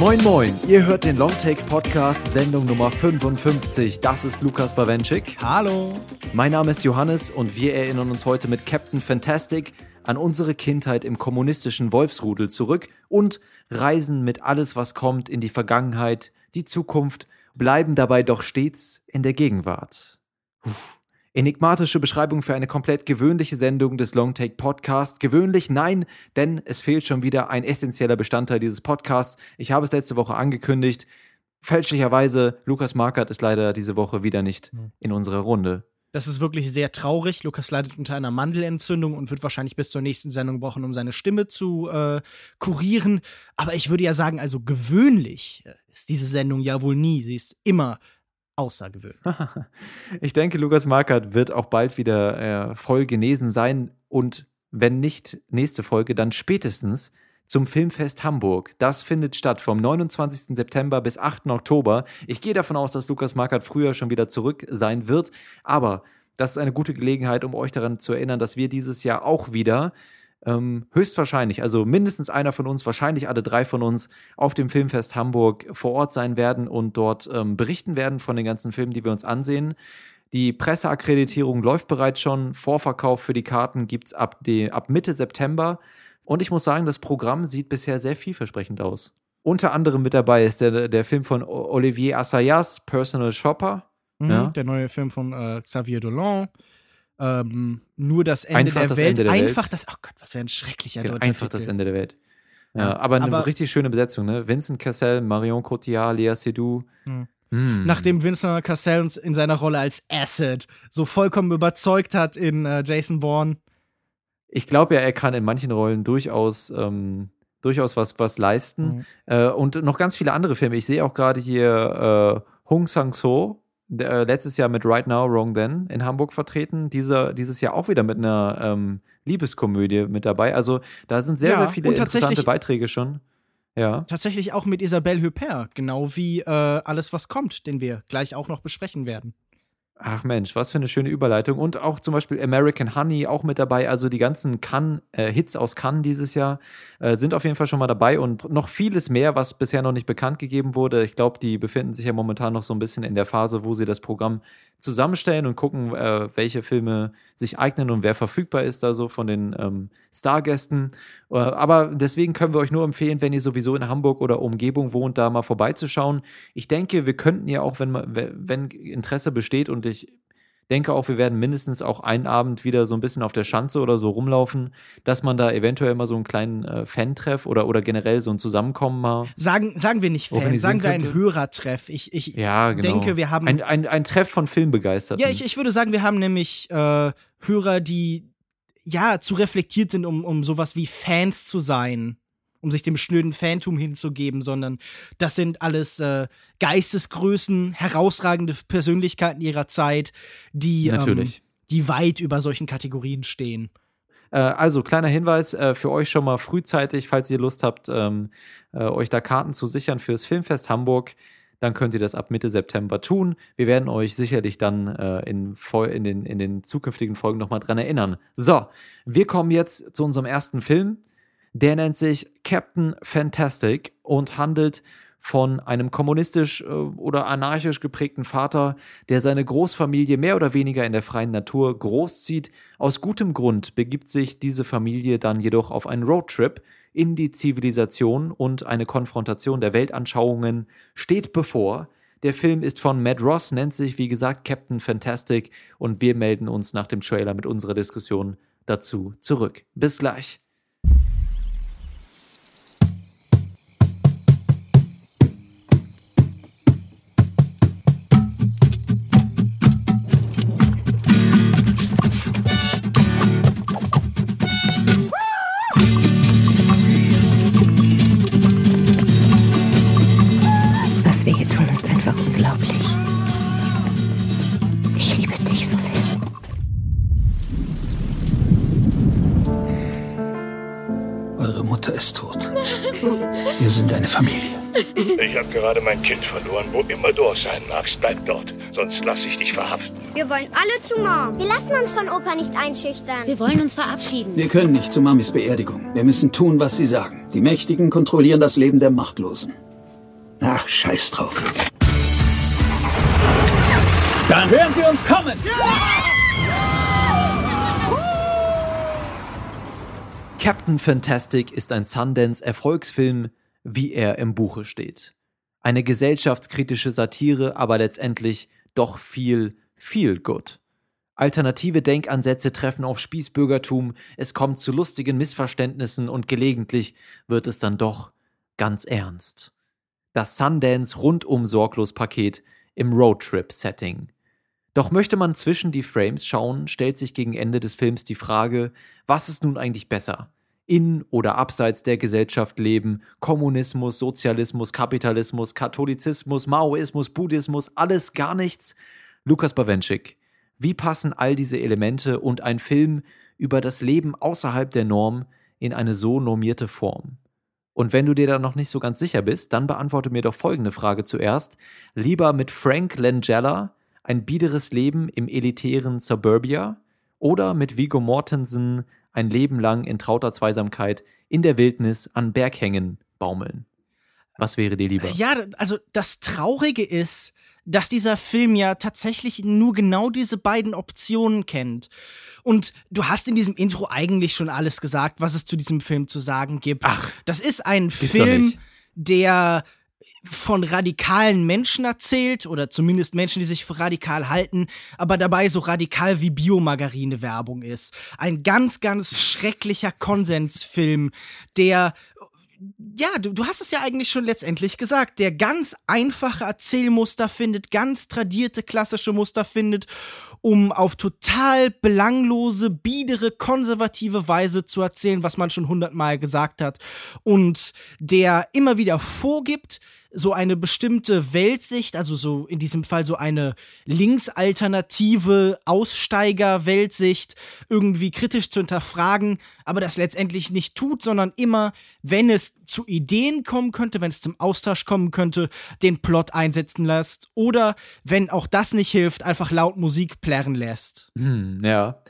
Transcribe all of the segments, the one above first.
Moin Moin, ihr hört den Longtake Podcast, Sendung Nummer 55. Das ist Lukas Bawenschik. Hallo. Mein Name ist Johannes und wir erinnern uns heute mit Captain Fantastic an unsere Kindheit im kommunistischen Wolfsrudel zurück und reisen mit alles, was kommt, in die Vergangenheit, die Zukunft, bleiben dabei doch stets in der Gegenwart. Uff. Enigmatische Beschreibung für eine komplett gewöhnliche Sendung des Longtake Podcast. Gewöhnlich nein, denn es fehlt schon wieder ein essentieller Bestandteil dieses Podcasts. Ich habe es letzte Woche angekündigt. Fälschlicherweise, Lukas Markert ist leider diese Woche wieder nicht hm. in unserer Runde. Das ist wirklich sehr traurig. Lukas leidet unter einer Mandelentzündung und wird wahrscheinlich bis zur nächsten Sendung brauchen, um seine Stimme zu äh, kurieren. Aber ich würde ja sagen, also gewöhnlich ist diese Sendung ja wohl nie. Sie ist immer außergewöhnlich. ich denke, Lukas Markert wird auch bald wieder äh, voll genesen sein und wenn nicht nächste Folge, dann spätestens zum Filmfest Hamburg. Das findet statt vom 29. September bis 8. Oktober. Ich gehe davon aus, dass Lukas Markert früher schon wieder zurück sein wird, aber das ist eine gute Gelegenheit, um euch daran zu erinnern, dass wir dieses Jahr auch wieder ähm, höchstwahrscheinlich, also mindestens einer von uns, wahrscheinlich alle drei von uns, auf dem Filmfest Hamburg vor Ort sein werden und dort ähm, berichten werden von den ganzen Filmen, die wir uns ansehen. Die Presseakkreditierung läuft bereits schon. Vorverkauf für die Karten gibt es ab, ab Mitte September. Und ich muss sagen, das Programm sieht bisher sehr vielversprechend aus. Unter anderem mit dabei ist der, der Film von Olivier Assayas, Personal Shopper. Mhm, ja. Der neue Film von äh, Xavier Dolan ähm, nur das Ende einfach der das Welt. Ende der einfach Welt. das, oh Gott, was für ein schrecklicher genau, deutscher Einfach Titel. das Ende der Welt. Ja, aber eine aber- richtig schöne Besetzung, ne? Vincent Cassel, Marion Cotillard, Lea Seydoux. Hm. Hm. Nachdem Vincent Cassel uns in seiner Rolle als Acid so vollkommen überzeugt hat in äh, Jason Bourne. Ich glaube ja, er kann in manchen Rollen durchaus, ähm, durchaus was, was leisten. Mhm. Äh, und noch ganz viele andere Filme. Ich sehe auch gerade hier äh, Hong Sang-so, äh, letztes Jahr mit Right Now, Wrong Then in Hamburg vertreten. Dieser, dieses Jahr auch wieder mit einer ähm, Liebeskomödie mit dabei. Also da sind sehr, Ja, sehr viele interessante Beiträge schon. Ja. Tatsächlich auch mit Isabelle Huppert, genau wie äh, Alles, was kommt, den wir gleich auch noch besprechen werden. Ach Mensch, was für eine schöne Überleitung. Und auch zum Beispiel American Honey auch mit dabei. Also die ganzen Cannes, äh, Hits aus Cannes dieses Jahr äh, sind auf jeden Fall schon mal dabei und noch vieles mehr, was bisher noch nicht bekannt gegeben wurde. Ich glaube, die befinden sich ja momentan noch so ein bisschen in der Phase, wo sie das Programm zusammenstellen und gucken, äh, welche Filme sich eignen und wer verfügbar ist da so von den ähm, Stargästen. Äh, aber deswegen können wir euch nur empfehlen, wenn ihr sowieso in Hamburg oder Umgebung wohnt, da mal vorbeizuschauen. Ich denke, wir könnten ja auch, wenn, wenn Interesse besteht und ich denke auch, wir werden mindestens auch einen Abend wieder so ein bisschen auf der Schanze oder so rumlaufen, dass man da eventuell mal so einen kleinen äh, Fan-Treff oder, oder generell so ein Zusammenkommen mal. Sagen, sagen wir nicht Fan, sagen wir einen. Hörertreff. Ich, ich Ja, genau. denke, wir haben. Ein, ein, ein Treff von Filmbegeisterten. ja, ich, ich würde sagen, wir haben nämlich äh, Hörer, die ja zu reflektiert sind, um, um sowas wie Fans zu sein. Um sich dem schnöden Fantum hinzugeben, sondern das sind alles äh, Geistesgrößen, herausragende Persönlichkeiten ihrer Zeit, die, ähm, die weit über solchen Kategorien stehen. Äh, also, kleiner Hinweis äh, für euch schon mal frühzeitig, falls ihr Lust habt, ähm, äh, euch da Karten zu sichern fürs Filmfest Hamburg. Dann könnt ihr das ab Mitte September tun. Wir werden euch sicherlich dann äh, in, in, den, in den zukünftigen Folgen nochmal dran erinnern. So, wir kommen jetzt zu unserem ersten Film. Der nennt sich Captain Fantastic und handelt von einem kommunistisch äh, oder anarchisch geprägten Vater, der seine Großfamilie mehr oder weniger in der freien Natur großzieht. Aus gutem Grund begibt sich diese Familie dann jedoch auf einen Roadtrip in die Zivilisation und eine Konfrontation der Weltanschauungen steht bevor. Der Film ist von Matt Ross, nennt sich wie gesagt Captain Fantastic und wir melden uns nach dem Trailer mit unserer Diskussion dazu zurück. Bis gleich. Wir sind eine Familie. Ich habe gerade mein Kind verloren. Wo immer du auch sein magst, bleib dort. Sonst lasse ich dich verhaften. Wir wollen alle zu Mom. Wir lassen uns von Opa nicht einschüchtern. Wir wollen uns verabschieden. Wir können nicht zu Mamis Beerdigung. Wir müssen tun, was sie sagen. Die Mächtigen kontrollieren das Leben der Machtlosen. Ach, scheiß drauf. Dann hören Sie uns kommen! Captain Fantastic ist ein Sundance-Erfolgsfilm, wie er im Buche steht. Eine gesellschaftskritische Satire, aber letztendlich doch viel, viel gut. Alternative Denkansätze treffen auf Spießbürgertum, es kommt zu lustigen Missverständnissen und gelegentlich wird es dann doch ganz ernst. Das Sundance rundum sorglos Paket im Roadtrip-Setting. Doch möchte man zwischen die Frames schauen, stellt sich gegen Ende des Films die Frage, was ist nun eigentlich besser? In oder abseits der Gesellschaft leben, Kommunismus, Sozialismus, Kapitalismus, Katholizismus, Maoismus, Buddhismus, alles gar nichts? Lukas Bawenschik, wie passen all diese Elemente und ein Film über das Leben außerhalb der Norm in eine so normierte Form? Und wenn du dir da noch nicht so ganz sicher bist, dann beantworte mir doch folgende Frage zuerst. Lieber mit Frank Langella ein biederes Leben im elitären Suburbia oder mit Vigo Mortensen ein Leben lang in trauter Zweisamkeit in der Wildnis an Berghängen baumeln. Was wäre dir lieber? Ja, also das Traurige ist, dass dieser Film ja tatsächlich nur genau diese beiden Optionen kennt. Und du hast in diesem Intro eigentlich schon alles gesagt, was es zu diesem Film zu sagen gibt. Ach, das ist ein Film, der von radikalen Menschen erzählt oder zumindest Menschen, die sich für radikal halten, aber dabei so radikal wie Biomargarine-Werbung ist. Ein ganz, ganz schrecklicher Konsensfilm, der ja, du, du hast es ja eigentlich schon letztendlich gesagt, der ganz einfache Erzählmuster findet, ganz tradierte klassische Muster findet, um auf total belanglose, biedere, konservative Weise zu erzählen, was man schon hundertmal gesagt hat. Und der immer wieder vorgibt, so eine bestimmte Weltsicht, also so in diesem Fall so eine linksalternative Aussteiger-Weltsicht irgendwie kritisch zu hinterfragen, aber das letztendlich nicht tut, sondern immer, wenn es zu Ideen kommen könnte, wenn es zum Austausch kommen könnte, den Plot einsetzen lässt oder wenn auch das nicht hilft, einfach laut Musik plärren lässt. Hm, ja.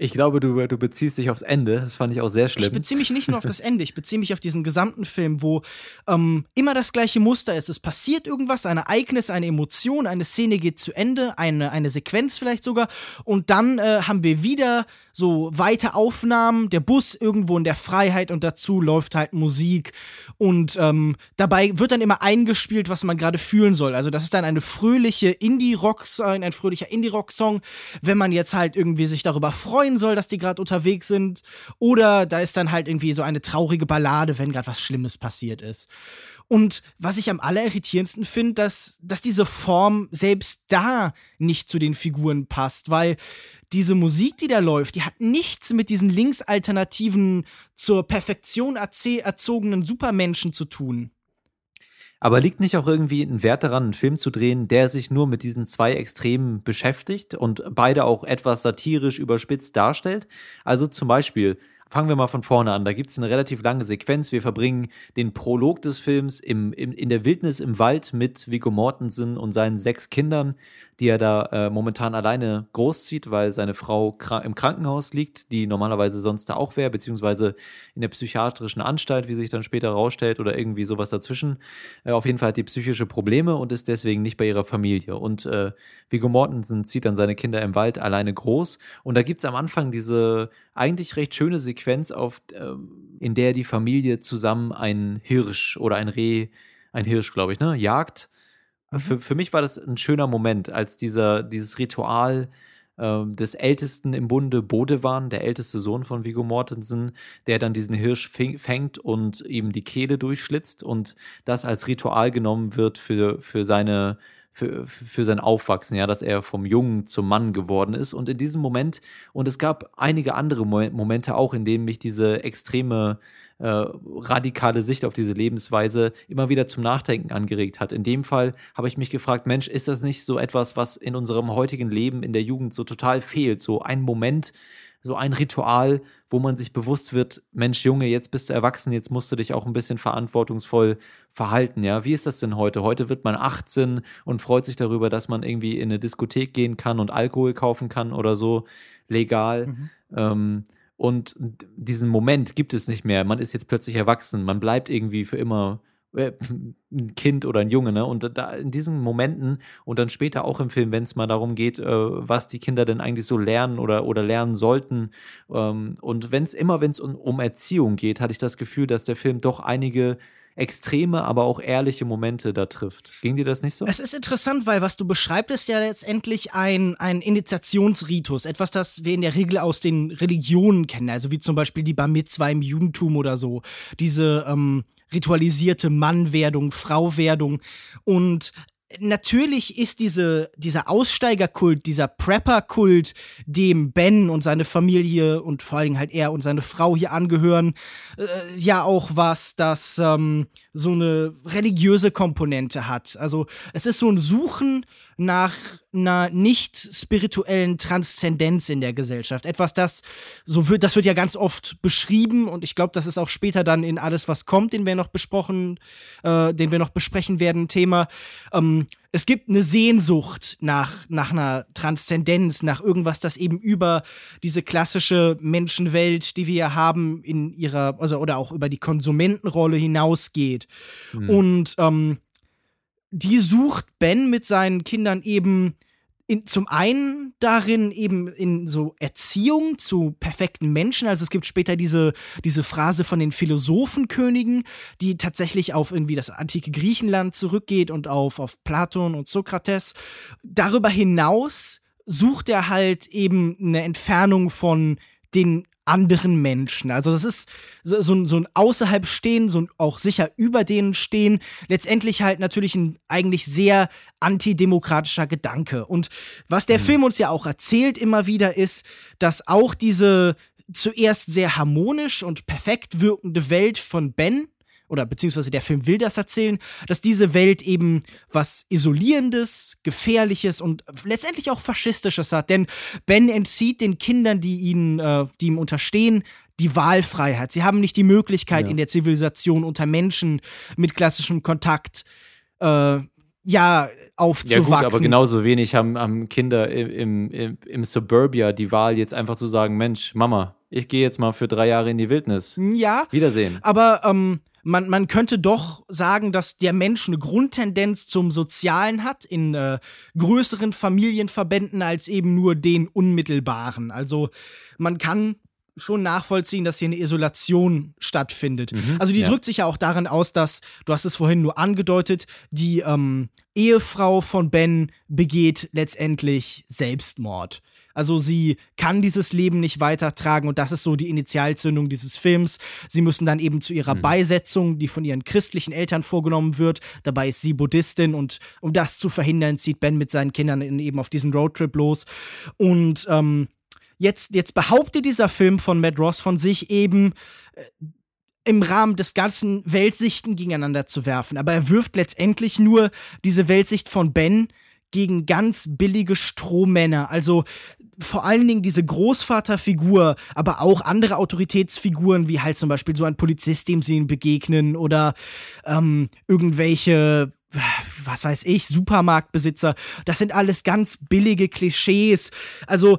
Ich glaube, du, du beziehst dich aufs Ende. Das fand ich auch sehr schlimm. Ich beziehe mich nicht nur auf das Ende, ich beziehe mich auf diesen gesamten Film, wo ähm, immer das gleiche Muster ist. Es passiert irgendwas, ein Ereignis, eine Emotion, eine Szene geht zu Ende, eine, eine Sequenz vielleicht sogar. Und dann äh, haben wir wieder so weite Aufnahmen, der Bus irgendwo in der Freiheit und dazu läuft halt Musik. Und ähm, dabei wird dann immer eingespielt, was man gerade fühlen soll. Also das ist dann eine fröhliche Indie-Rock, ein fröhlicher Indie-Rock-Song, wenn man jetzt halt irgendwie sich darüber freuen soll, dass die gerade unterwegs sind. Oder da ist dann halt irgendwie so eine traurige Ballade, wenn gerade was Schlimmes passiert ist. Und was ich am allerirritierendsten finde, dass, dass diese Form selbst da nicht zu den Figuren passt, weil diese Musik, die da läuft, die hat nichts mit diesen linksalternativen, zur Perfektion erzogenen Supermenschen zu tun. Aber liegt nicht auch irgendwie ein Wert daran, einen Film zu drehen, der sich nur mit diesen zwei Extremen beschäftigt und beide auch etwas satirisch überspitzt darstellt? Also zum Beispiel Fangen wir mal von vorne an. Da gibt es eine relativ lange Sequenz. Wir verbringen den Prolog des Films im, im, in der Wildnis im Wald mit Viggo Mortensen und seinen sechs Kindern, die er da äh, momentan alleine großzieht, weil seine Frau krank im Krankenhaus liegt, die normalerweise sonst da auch wäre, beziehungsweise in der psychiatrischen Anstalt, wie sich dann später rausstellt, oder irgendwie sowas dazwischen. Äh, auf jeden Fall hat die psychische Probleme und ist deswegen nicht bei ihrer Familie. Und äh, Viggo Mortensen zieht dann seine Kinder im Wald alleine groß. Und da gibt es am Anfang diese eigentlich recht schöne Sequenz, auf, äh, in der die Familie zusammen einen Hirsch oder ein Reh, ein Hirsch, glaube ich, ne, jagt. Mhm. Für, für mich war das ein schöner Moment, als dieser, dieses Ritual äh, des Ältesten im Bunde Bodewan, der älteste Sohn von Viggo Mortensen, der dann diesen Hirsch fängt und ihm die Kehle durchschlitzt und das als Ritual genommen wird für, für seine für, für sein Aufwachsen, ja, dass er vom Jungen zum Mann geworden ist. Und in diesem Moment, und es gab einige andere Momente auch, in denen mich diese extreme äh, radikale Sicht auf diese Lebensweise immer wieder zum Nachdenken angeregt hat. In dem Fall habe ich mich gefragt, Mensch, ist das nicht so etwas, was in unserem heutigen Leben in der Jugend so total fehlt? So ein Moment, so ein Ritual, wo man sich bewusst wird, Mensch, Junge, jetzt bist du erwachsen, jetzt musst du dich auch ein bisschen verantwortungsvoll verhalten, ja. Wie ist das denn heute? Heute wird man 18 und freut sich darüber, dass man irgendwie in eine Diskothek gehen kann und Alkohol kaufen kann oder so, legal. Mhm. Ähm, und diesen Moment gibt es nicht mehr. Man ist jetzt plötzlich erwachsen. Man bleibt irgendwie für immer äh, ein Kind oder ein Junge, ne? Und da in diesen Momenten und dann später auch im Film, wenn es mal darum geht, äh, was die Kinder denn eigentlich so lernen oder, oder lernen sollten. Ähm, und wenn es immer, wenn es um, um Erziehung geht, hatte ich das Gefühl, dass der Film doch einige extreme, aber auch ehrliche Momente da trifft. Ging dir das nicht so? Es ist interessant, weil was du beschreibst, ist ja letztendlich ein, ein Initiationsritus. Etwas, das wir in der Regel aus den Religionen kennen. Also wie zum Beispiel die Bar Mitzwa im Judentum oder so. Diese ähm, ritualisierte Mannwerdung, Frauwerdung. Und natürlich ist diese, dieser Aussteigerkult, dieser Prepper-Kult, dem Ben und seine Familie und vor allem halt er und seine Frau hier angehören, äh, ja auch was, das ähm, so eine religiöse Komponente hat. Also es ist so ein Suchen nach einer nicht spirituellen Transzendenz in der Gesellschaft. Etwas, das so wird, das wird ja ganz oft beschrieben und ich glaube, das ist auch später dann in alles, was kommt, den wir noch besprochen, äh, den wir noch besprechen werden, Thema. Ähm, es gibt eine Sehnsucht nach, nach einer Transzendenz, nach irgendwas, das eben über diese klassische Menschenwelt, die wir ja haben, in ihrer, also oder auch über die Konsumentenrolle hinausgeht. Mhm. Und ähm, die sucht Ben mit seinen Kindern eben in, zum einen darin eben in so Erziehung zu perfekten Menschen. Also es gibt später diese, diese Phrase von den Philosophenkönigen, die tatsächlich auf irgendwie das antike Griechenland zurückgeht und auf, auf Platon und Sokrates. Darüber hinaus sucht er halt eben eine Entfernung von den anderen Menschen. Also das ist so, so, so ein außerhalb stehen, so ein auch sicher über denen stehen. Letztendlich halt natürlich ein eigentlich sehr antidemokratischer Gedanke. Und was der mhm. Film uns ja auch erzählt immer wieder ist, dass auch diese zuerst sehr harmonisch und perfekt wirkende Welt von Ben oder beziehungsweise der Film will das erzählen, dass diese Welt eben was Isolierendes, Gefährliches und letztendlich auch Faschistisches hat. Denn Ben entzieht den Kindern, die ihn, äh, die ihm unterstehen, die Wahlfreiheit. Sie haben nicht die Möglichkeit, ja. in der Zivilisation unter Menschen mit klassischem Kontakt äh, ja, aufzuwachsen. Ja gut, aber genauso wenig haben, haben Kinder im, im, im Suburbia die Wahl, jetzt einfach zu sagen, Mensch, Mama, ich gehe jetzt mal für drei Jahre in die Wildnis. Ja. Wiedersehen. Aber ähm, man, man könnte doch sagen, dass der Mensch eine Grundtendenz zum Sozialen hat, in äh, größeren Familienverbänden als eben nur den unmittelbaren. Also man kann schon nachvollziehen, dass hier eine Isolation stattfindet. Mhm, also die ja. drückt sich ja auch darin aus, dass, du hast es vorhin nur angedeutet, die ähm, Ehefrau von Ben begeht letztendlich Selbstmord. Also sie kann dieses Leben nicht weitertragen und das ist so die Initialzündung dieses Films. Sie müssen dann eben zu ihrer mhm. Beisetzung, die von ihren christlichen Eltern vorgenommen wird. Dabei ist sie Buddhistin und um das zu verhindern, zieht Ben mit seinen Kindern eben auf diesen Roadtrip los. Und ähm, jetzt, jetzt behauptet dieser Film von Matt Ross von sich eben, äh, im Rahmen des ganzen Weltsichten gegeneinander zu werfen. Aber er wirft letztendlich nur diese Weltsicht von Ben gegen ganz billige Strohmänner. Also vor allen Dingen diese Großvaterfigur, aber auch andere Autoritätsfiguren, wie halt zum Beispiel so ein Polizist, dem sie ihn begegnen, oder ähm, irgendwelche was weiß ich, Supermarktbesitzer. Das sind alles ganz billige Klischees. Also,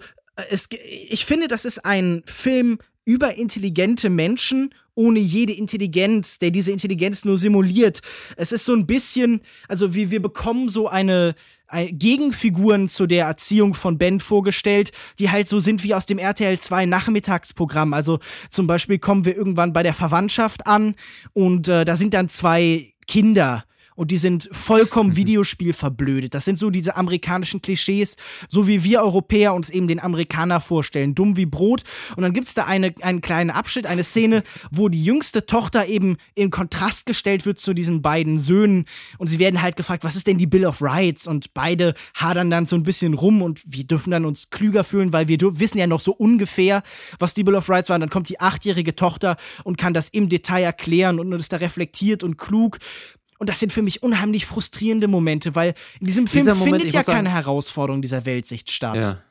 es, ich finde, das ist ein Film über intelligente Menschen ohne jede Intelligenz, der diese Intelligenz nur simuliert. Es ist so ein bisschen, also wie wir bekommen so eine Gegenfiguren zu der Erziehung von Ben vorgestellt, die halt so sind wie aus dem RTL 2 Nachmittagsprogramm. Also zum Beispiel kommen wir irgendwann bei der Verwandtschaft an und äh, da sind dann zwei Kinder und die sind vollkommen mhm. Videospiel verblödet. Das sind so diese amerikanischen Klischees, so wie wir Europäer uns eben den Amerikaner vorstellen. Dumm wie Brot. Und dann gibt es da eine, einen kleinen Abschnitt, eine Szene, wo die jüngste Tochter eben in Kontrast gestellt wird zu diesen beiden Söhnen. Und sie werden halt gefragt, was ist denn die Bill of Rights? Und beide hadern dann so ein bisschen rum und wir dürfen dann uns klüger fühlen, weil wir wissen ja noch so ungefähr, was die Bill of Rights war. Und dann kommt die achtjährige Tochter und kann das im Detail erklären und ist da reflektiert und klug. Und das sind für mich unheimlich frustrierende Momente, weil in diesem Film dieser findet Moment, ja keine sagen, Herausforderung dieser Weltsicht statt. Ja.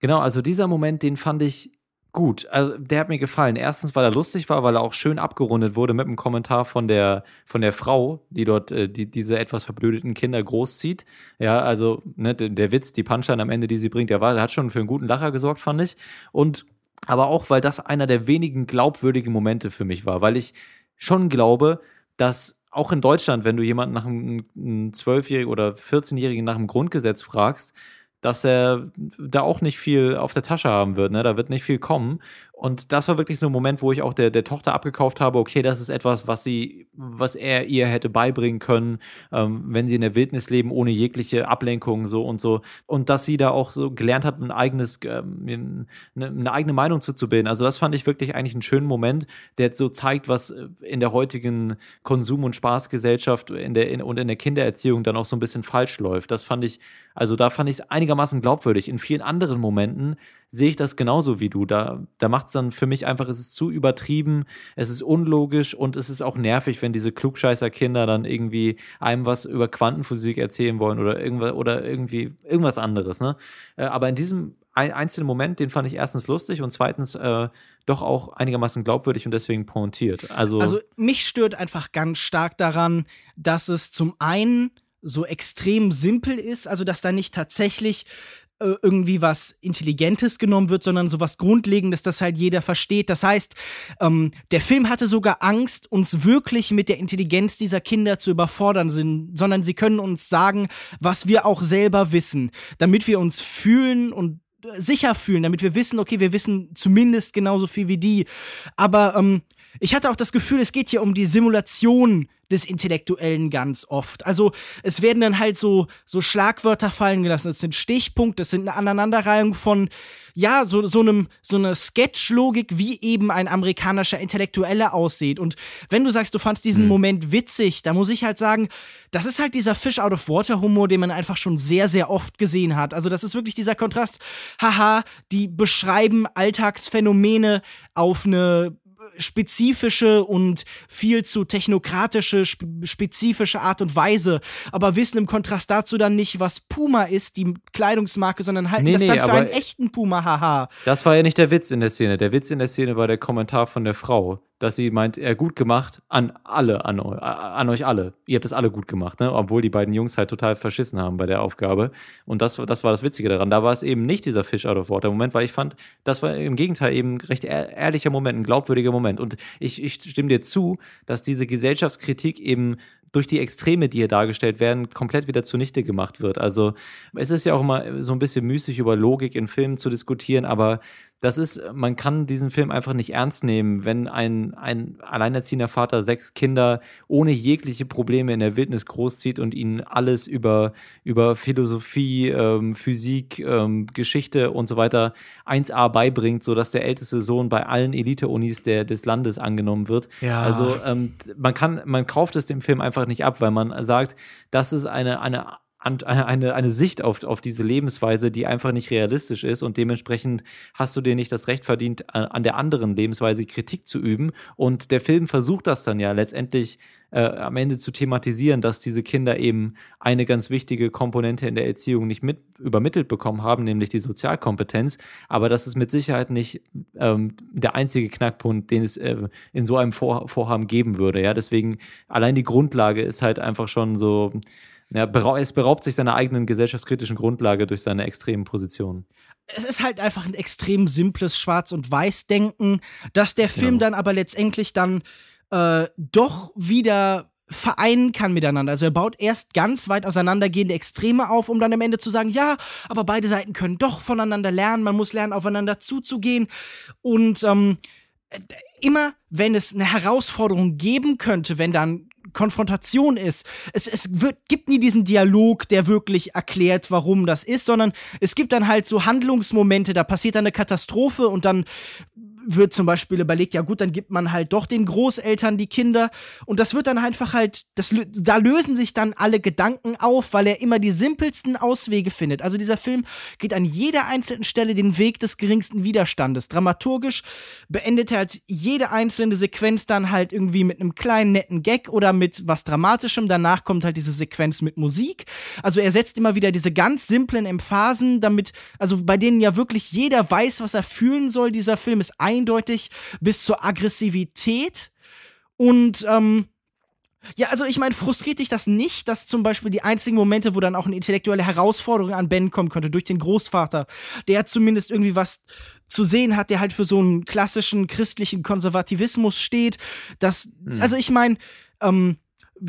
Genau, also dieser Moment, den fand ich gut. Also der hat mir gefallen. Erstens, weil er lustig war, weil er auch schön abgerundet wurde mit einem Kommentar von der, von der Frau, die dort äh, die, diese etwas verblödeten Kinder großzieht. Ja, also ne, der, der Witz, die Punchline am Ende, die sie bringt, der, war, der hat schon für einen guten Lacher gesorgt, fand ich. Und aber auch, weil das einer der wenigen glaubwürdigen Momente für mich war, weil ich schon glaube, dass auch in Deutschland, wenn du jemanden nach einem Zwölfjährigen oder 14-Jährigen nach dem Grundgesetz fragst, dass er da auch nicht viel auf der Tasche haben wird. Ne? Da wird nicht viel kommen. Und das war wirklich so ein Moment, wo ich auch der, der Tochter abgekauft habe, okay, das ist etwas, was sie, was er ihr hätte beibringen können, ähm, wenn sie in der Wildnis leben, ohne jegliche Ablenkung so und so. Und dass sie da auch so gelernt hat, ein eigenes, ähm, eine, eine eigene Meinung zuzubilden. Also das fand ich wirklich eigentlich einen schönen Moment, der so zeigt, was in der heutigen Konsum- und Spaßgesellschaft in der, in, und in der Kindererziehung dann auch so ein bisschen falsch läuft. Das fand ich, also da fand ich es einigermaßen glaubwürdig. In vielen anderen Momenten sehe ich das genauso wie du. Da, da macht es dann für mich einfach, es ist zu übertrieben, es ist unlogisch und es ist auch nervig, wenn diese Klugscheißer-Kinder dann irgendwie einem was über Quantenphysik erzählen wollen oder irgendwas oder irgendwie irgendwas anderes. Ne? Äh, aber in diesem einzelnen Moment, den fand ich erstens lustig und zweitens äh, doch auch einigermaßen glaubwürdig und deswegen pointiert. Also, also mich stört einfach ganz stark daran, dass es zum einen so extrem simpel ist, also dass da nicht tatsächlich äh, irgendwie was Intelligentes genommen wird, sondern so was Grundlegendes, das halt jeder versteht. Das heißt, ähm, der Film hatte sogar Angst, uns wirklich mit der Intelligenz dieser Kinder zu überfordern, sind, sondern sie können uns sagen, was wir auch selber wissen, damit wir uns fühlen und sicher fühlen, damit wir wissen, okay, wir wissen zumindest genauso viel wie die. Aber ähm, ich hatte auch das Gefühl, es geht hier um die Simulation des Intellektuellen ganz oft. Also es werden dann halt so, so Schlagwörter fallen gelassen. Es sind Stichpunkte, es sind eine Aneinanderreihung von, ja, so, so einem, so eine Sketchlogik, wie eben ein amerikanischer Intellektueller aussieht. Und wenn du sagst, du fandst diesen hm. Moment witzig, da muss ich halt sagen, das ist halt dieser Fish out of Water Humor, den man einfach schon sehr, sehr oft gesehen hat. Also das ist wirklich dieser Kontrast. Haha, die beschreiben Alltagsphänomene auf eine spezifische und viel zu technokratische, spezifische Art und Weise, aber wissen im Kontrast dazu dann nicht, was Puma ist, die Kleidungsmarke, sondern halten nee, das nee, dann für einen echten Puma, haha. Das war ja nicht der Witz in der Szene. Der Witz in der Szene war der Kommentar von der Frau dass sie meint, er gut gemacht an alle, an, an euch alle. Ihr habt es alle gut gemacht, ne? Obwohl die beiden Jungs halt total verschissen haben bei der Aufgabe. Und das, das war das Witzige daran. Da war es eben nicht dieser Fish out of water Moment, weil ich fand, das war im Gegenteil eben recht ehrlicher Moment, ein glaubwürdiger Moment. Und ich, ich stimme dir zu, dass diese Gesellschaftskritik eben durch die Extreme, die hier dargestellt werden, komplett wieder zunichte gemacht wird. Also es ist ja auch immer so ein bisschen müßig über Logik in Filmen zu diskutieren, aber das ist, man kann diesen Film einfach nicht ernst nehmen, wenn ein, ein alleinerziehender Vater sechs Kinder ohne jegliche Probleme in der Wildnis großzieht und ihnen alles über, über Philosophie, ähm, Physik, ähm, Geschichte und so weiter 1a beibringt, sodass der älteste Sohn bei allen Elite-Unis des Landes angenommen wird. Ja. Also ähm, man kann, man kauft es dem Film einfach nicht ab, weil man sagt, das ist eine, eine eine, eine Sicht auf, auf diese Lebensweise, die einfach nicht realistisch ist und dementsprechend hast du dir nicht das Recht verdient, an der anderen Lebensweise Kritik zu üben. Und der Film versucht das dann ja letztendlich äh, am Ende zu thematisieren, dass diese Kinder eben eine ganz wichtige Komponente in der Erziehung nicht mit übermittelt bekommen haben, nämlich die Sozialkompetenz. Aber das ist mit Sicherheit nicht ähm, der einzige Knackpunkt, den es äh, in so einem Vor Vorhaben geben würde. Ja, deswegen allein die Grundlage ist halt einfach schon so ja, es beraubt sich seiner eigenen gesellschaftskritischen Grundlage durch seine extremen Positionen. Es ist halt einfach ein extrem simples Schwarz- und Weiß-Denken, dass der Film ja. dann aber letztendlich dann äh, doch wieder vereinen kann miteinander. Also er baut erst ganz weit auseinandergehende Extreme auf, um dann am Ende zu sagen, ja, aber beide Seiten können doch voneinander lernen, man muss lernen, aufeinander zuzugehen. Und ähm, immer, wenn es eine Herausforderung geben könnte, wenn dann Konfrontation ist. Es, es wird, gibt nie diesen Dialog, der wirklich erklärt, warum das ist, sondern es gibt dann halt so Handlungsmomente, da passiert dann eine Katastrophe und dann wird zum Beispiel überlegt, ja gut, dann gibt man halt doch den Großeltern die Kinder und das wird dann einfach halt, das, da lösen sich dann alle Gedanken auf, weil er immer die simpelsten Auswege findet. Also dieser Film geht an jeder einzelnen Stelle den Weg des geringsten Widerstandes. Dramaturgisch beendet er halt jede einzelne Sequenz dann halt irgendwie mit einem kleinen netten Gag oder mit was Dramatischem. Danach kommt halt diese Sequenz mit Musik. Also er setzt immer wieder diese ganz simplen Emphasen, damit, also bei denen ja wirklich jeder weiß, was er fühlen soll. Dieser Film ist eindeutig bis zur Aggressivität. Und ähm, ja, also ich meine, frustriert dich das nicht, dass zum Beispiel die einzigen Momente, wo dann auch eine intellektuelle Herausforderung an Ben kommen könnte, durch den Großvater, der zumindest irgendwie was zu sehen hat, der halt für so einen klassischen christlichen Konservativismus steht, dass, hm. also ich meine, ähm,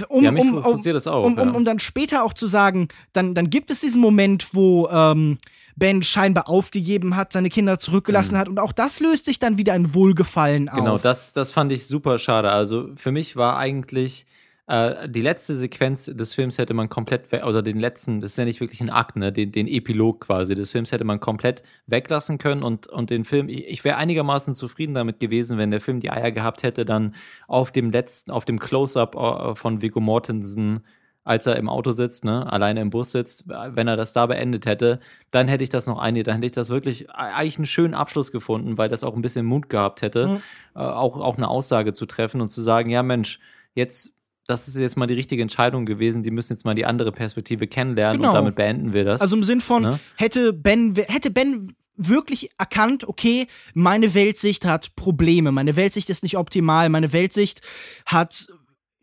um, ja, um, um, auch, um, um, um, dann später auch zu sagen, dann, dann gibt es diesen Moment, wo ähm, Ben scheinbar aufgegeben hat, seine Kinder zurückgelassen mhm. hat und auch das löst sich dann wieder ein Wohlgefallen genau, auf. Genau, das, das fand ich super schade. Also für mich war eigentlich äh, die letzte Sequenz des Films hätte man komplett, oder den letzten, das ist ja nicht wirklich ein Akt, ne? den, den Epilog quasi des Films hätte man komplett weglassen können und, und den Film, ich, ich wäre einigermaßen zufrieden damit gewesen, wenn der Film die Eier gehabt hätte, dann auf dem letzten, auf dem Close-Up äh, von Viggo Mortensen als er im Auto sitzt, ne, alleine im Bus sitzt, wenn er das da beendet hätte, dann hätte ich das noch eine, dann hätte ich das wirklich eigentlich einen schönen Abschluss gefunden, weil das auch ein bisschen Mut gehabt hätte, mhm. äh, auch, auch eine Aussage zu treffen und zu sagen, ja Mensch, jetzt das ist jetzt mal die richtige Entscheidung gewesen. Die müssen jetzt mal die andere Perspektive kennenlernen genau. und damit beenden wir das. Also im Sinn von, ne? hätte Ben, hätte Ben wirklich erkannt, okay, meine Weltsicht hat Probleme, meine Weltsicht ist nicht optimal, meine Weltsicht hat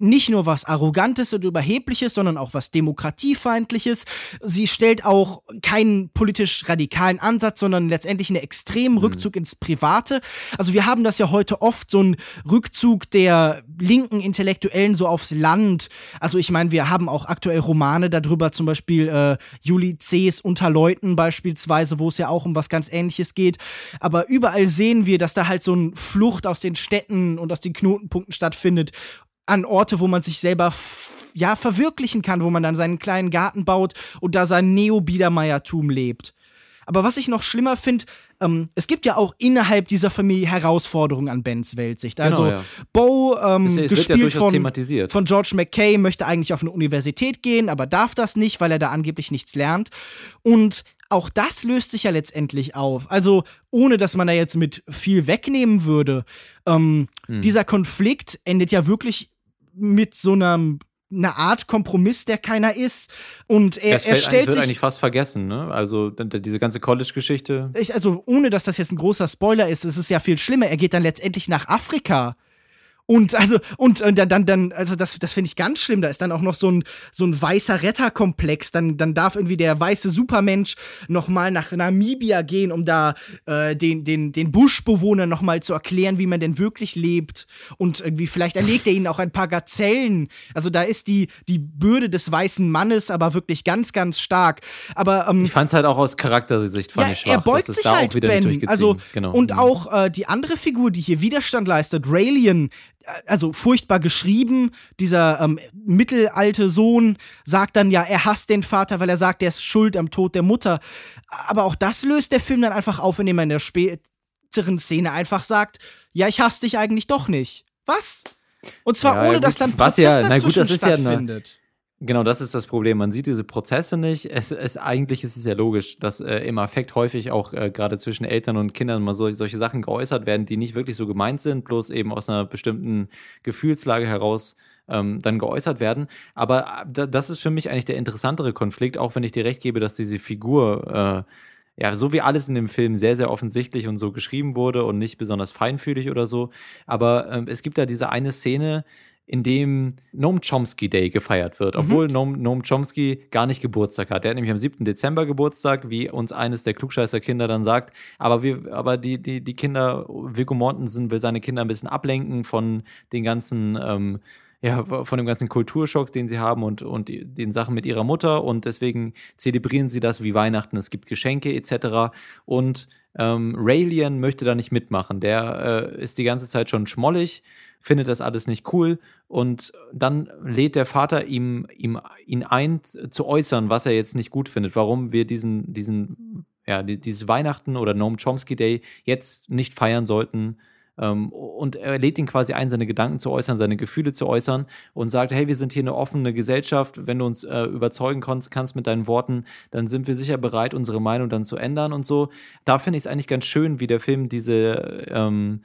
nicht nur was Arrogantes und Überhebliches, sondern auch was Demokratiefeindliches. Sie stellt auch keinen politisch radikalen Ansatz, sondern letztendlich einen extremen mhm. Rückzug ins Private. Also wir haben das ja heute oft, so ein Rückzug der linken Intellektuellen so aufs Land. Also ich meine, wir haben auch aktuell Romane darüber, zum Beispiel äh, Juli C.'s Unterleuten beispielsweise, wo es ja auch um was ganz ähnliches geht. Aber überall sehen wir, dass da halt so ein Flucht aus den Städten und aus den Knotenpunkten stattfindet an Orte, wo man sich selber ja verwirklichen kann, wo man dann seinen kleinen Garten baut und da sein Neo-Biedermeiertum lebt. Aber was ich noch schlimmer finde, ähm, es gibt ja auch innerhalb dieser Familie Herausforderungen an Bens Weltsicht. Genau, also genau, ja. Bo, ähm, es, es gespielt ja von, von George McKay, möchte eigentlich auf eine Universität gehen, aber darf das nicht, weil er da angeblich nichts lernt. Und auch das löst sich ja letztendlich auf. Also ohne dass man da jetzt mit viel wegnehmen würde. Ähm, hm. Dieser Konflikt endet ja wirklich mit so einer eine Art Kompromiss, der keiner ist. Und er, das er stellt wird sich eigentlich fast vergessen, ne? Also diese ganze College-Geschichte. Also ohne, dass das jetzt ein großer Spoiler ist, es ist ja viel schlimmer. Er geht dann letztendlich nach Afrika und also, und, und dann, dann, also das, das finde ich ganz schlimm. Da ist dann auch noch so ein, so ein weißer Retterkomplex. Dann, dann darf irgendwie der weiße Supermensch nochmal nach Namibia gehen, um da äh, den, den, den Buschbewohnern nochmal zu erklären, wie man denn wirklich lebt. Und irgendwie, vielleicht erlegt er ihnen auch ein paar Gazellen. Also da ist die, die Bürde des weißen Mannes aber wirklich ganz, ganz stark. Aber ähm, ich fand es halt auch aus Charaktersicht fand ja, ich schwach. Er beugt sich halt ben. Also, genau. Und mhm. auch äh, die andere Figur, die hier Widerstand leistet, Raelian, also furchtbar geschrieben. Dieser ähm, mittelalte Sohn sagt dann ja, er hasst den Vater, weil er sagt, er ist schuld am Tod der Mutter. Aber auch das löst der Film dann einfach auf, indem er in der späteren Szene einfach sagt, ja, ich hasse dich eigentlich doch nicht. Was? Und zwar ja, ohne, gut, dass dann Prozess ja, na gut, das ist stattfindet. Ja Genau, das ist das Problem. Man sieht diese Prozesse nicht. Es, es eigentlich ist es ja logisch, dass äh, im Affekt häufig auch äh, gerade zwischen Eltern und Kindern mal so, solche Sachen geäußert werden, die nicht wirklich so gemeint sind, bloß eben aus einer bestimmten Gefühlslage heraus ähm, dann geäußert werden. Aber äh, das ist für mich eigentlich der interessantere Konflikt, auch wenn ich dir recht gebe, dass diese Figur äh, ja, so wie alles in dem Film sehr, sehr offensichtlich und so geschrieben wurde und nicht besonders feinfühlig oder so. Aber ähm, es gibt da diese eine Szene, in dem Noam Chomsky Day gefeiert wird, obwohl mhm. Noam, Noam Chomsky gar nicht Geburtstag hat. Der hat nämlich am 7. Dezember Geburtstag, wie uns eines der Klugscheißer-Kinder dann sagt. Aber, wir, aber die, die, die Kinder, Viggo Mortensen will seine Kinder ein bisschen ablenken von den ganzen ähm, ja, von dem ganzen Kulturschock, den sie haben und, und den Sachen mit ihrer Mutter und deswegen zelebrieren sie das wie Weihnachten. Es gibt Geschenke etc. Und ähm, Raelian möchte da nicht mitmachen. Der äh, ist die ganze Zeit schon schmollig findet das alles nicht cool und dann lädt der Vater ihm, ihm ihn ein zu äußern, was er jetzt nicht gut findet, warum wir diesen, diesen ja, dieses Weihnachten oder Noam Chomsky Day jetzt nicht feiern sollten. Ähm, und er lädt ihn quasi ein, seine Gedanken zu äußern, seine Gefühle zu äußern und sagt, hey, wir sind hier eine offene Gesellschaft, wenn du uns äh, überzeugen kannst mit deinen Worten, dann sind wir sicher bereit, unsere Meinung dann zu ändern und so. Da finde ich es eigentlich ganz schön, wie der Film diese ähm,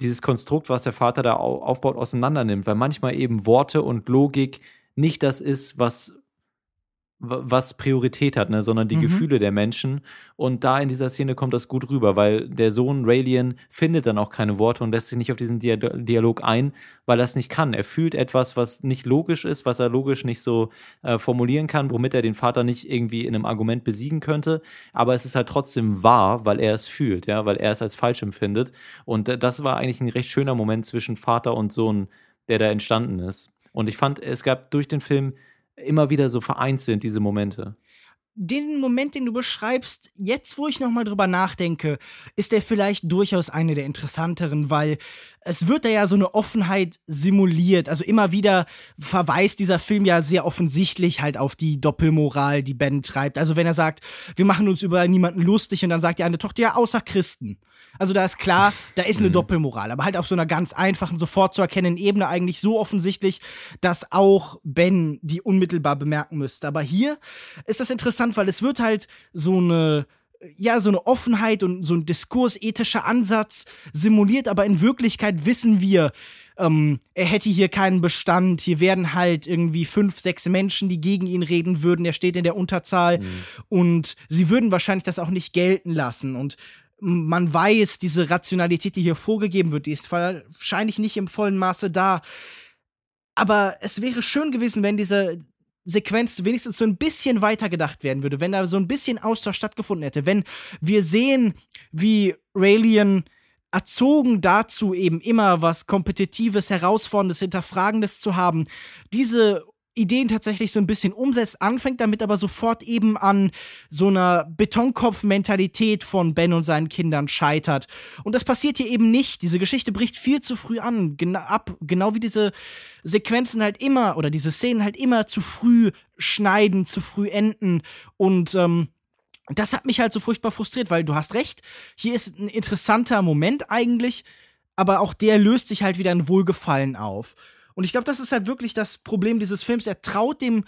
dieses Konstrukt, was der Vater da aufbaut, auseinandernimmt, weil manchmal eben Worte und Logik nicht das ist, was was Priorität hat, ne, sondern die mhm. Gefühle der Menschen. Und da in dieser Szene kommt das gut rüber, weil der Sohn Raelian findet dann auch keine Worte und lässt sich nicht auf diesen Dialog ein, weil er es nicht kann. Er fühlt etwas, was nicht logisch ist, was er logisch nicht so äh, formulieren kann, womit er den Vater nicht irgendwie in einem Argument besiegen könnte. Aber es ist halt trotzdem wahr, weil er es fühlt, ja, weil er es als falsch empfindet. Und äh, das war eigentlich ein recht schöner Moment zwischen Vater und Sohn, der da entstanden ist. Und ich fand, es gab durch den Film immer wieder so vereint sind, diese Momente. Den Moment, den du beschreibst, jetzt wo ich nochmal drüber nachdenke, ist der vielleicht durchaus eine der interessanteren, weil es wird da ja so eine Offenheit simuliert. Also immer wieder verweist dieser Film ja sehr offensichtlich halt auf die Doppelmoral, die Ben treibt. Also wenn er sagt, wir machen uns über niemanden lustig und dann sagt die eine Tochter, ja, außer Christen. Also da ist klar, da ist eine mhm. Doppelmoral, aber halt auf so einer ganz einfachen, sofort zu erkennenden Ebene eigentlich so offensichtlich, dass auch Ben die unmittelbar bemerken müsste. Aber hier ist das interessant, weil es wird halt so eine ja, so eine Offenheit und so ein diskursethischer Ansatz simuliert, aber in Wirklichkeit wissen wir, ähm, er hätte hier keinen Bestand. Hier werden halt irgendwie fünf, sechs Menschen, die gegen ihn reden würden. Er steht in der Unterzahl mhm. und sie würden wahrscheinlich das auch nicht gelten lassen. Und man weiß, diese Rationalität, die hier vorgegeben wird, die ist wahrscheinlich nicht im vollen Maße da. Aber es wäre schön gewesen, wenn diese Sequenz wenigstens so ein bisschen weiter gedacht werden würde, wenn da so ein bisschen Austausch stattgefunden hätte, wenn wir sehen, wie Raelian erzogen dazu, eben immer was Kompetitives, Herausforderndes, Hinterfragendes zu haben, diese Ideen tatsächlich so ein bisschen umsetzt, anfängt damit aber sofort eben an so einer Betonkopf-Mentalität von Ben und seinen Kindern scheitert. Und das passiert hier eben nicht. Diese Geschichte bricht viel zu früh an, gena ab, genau wie diese Sequenzen halt immer oder diese Szenen halt immer zu früh schneiden, zu früh enden und ähm, das hat mich halt so furchtbar frustriert, weil du hast recht, hier ist ein interessanter Moment eigentlich, aber auch der löst sich halt wieder in Wohlgefallen auf. Und ich glaube, das ist halt wirklich das Problem dieses Films. Er traut dem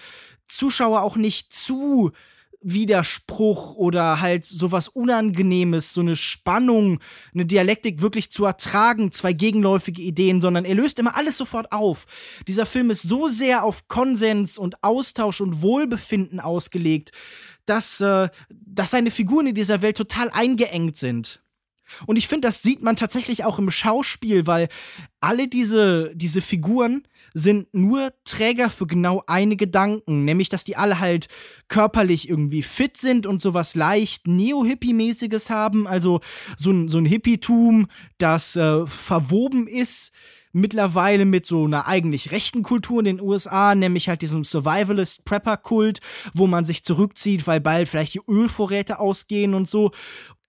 Zuschauer auch nicht zu, Widerspruch oder halt sowas Unangenehmes, so eine Spannung, eine Dialektik wirklich zu ertragen, zwei gegenläufige Ideen, sondern er löst immer alles sofort auf. Dieser Film ist so sehr auf Konsens und Austausch und Wohlbefinden ausgelegt, dass, äh, dass seine Figuren in dieser Welt total eingeengt sind. Und ich finde, das sieht man tatsächlich auch im Schauspiel, weil alle diese, diese Figuren sind nur Träger für genau eine Gedanken, nämlich dass die alle halt körperlich irgendwie fit sind und sowas leicht Neo-Hippie-mäßiges haben, also so ein, so ein Hippietum, das äh, verwoben ist mittlerweile mit so einer eigentlich rechten Kultur in den USA, nämlich halt diesem Survivalist-Prepper-Kult, wo man sich zurückzieht, weil bald vielleicht die Ölvorräte ausgehen und so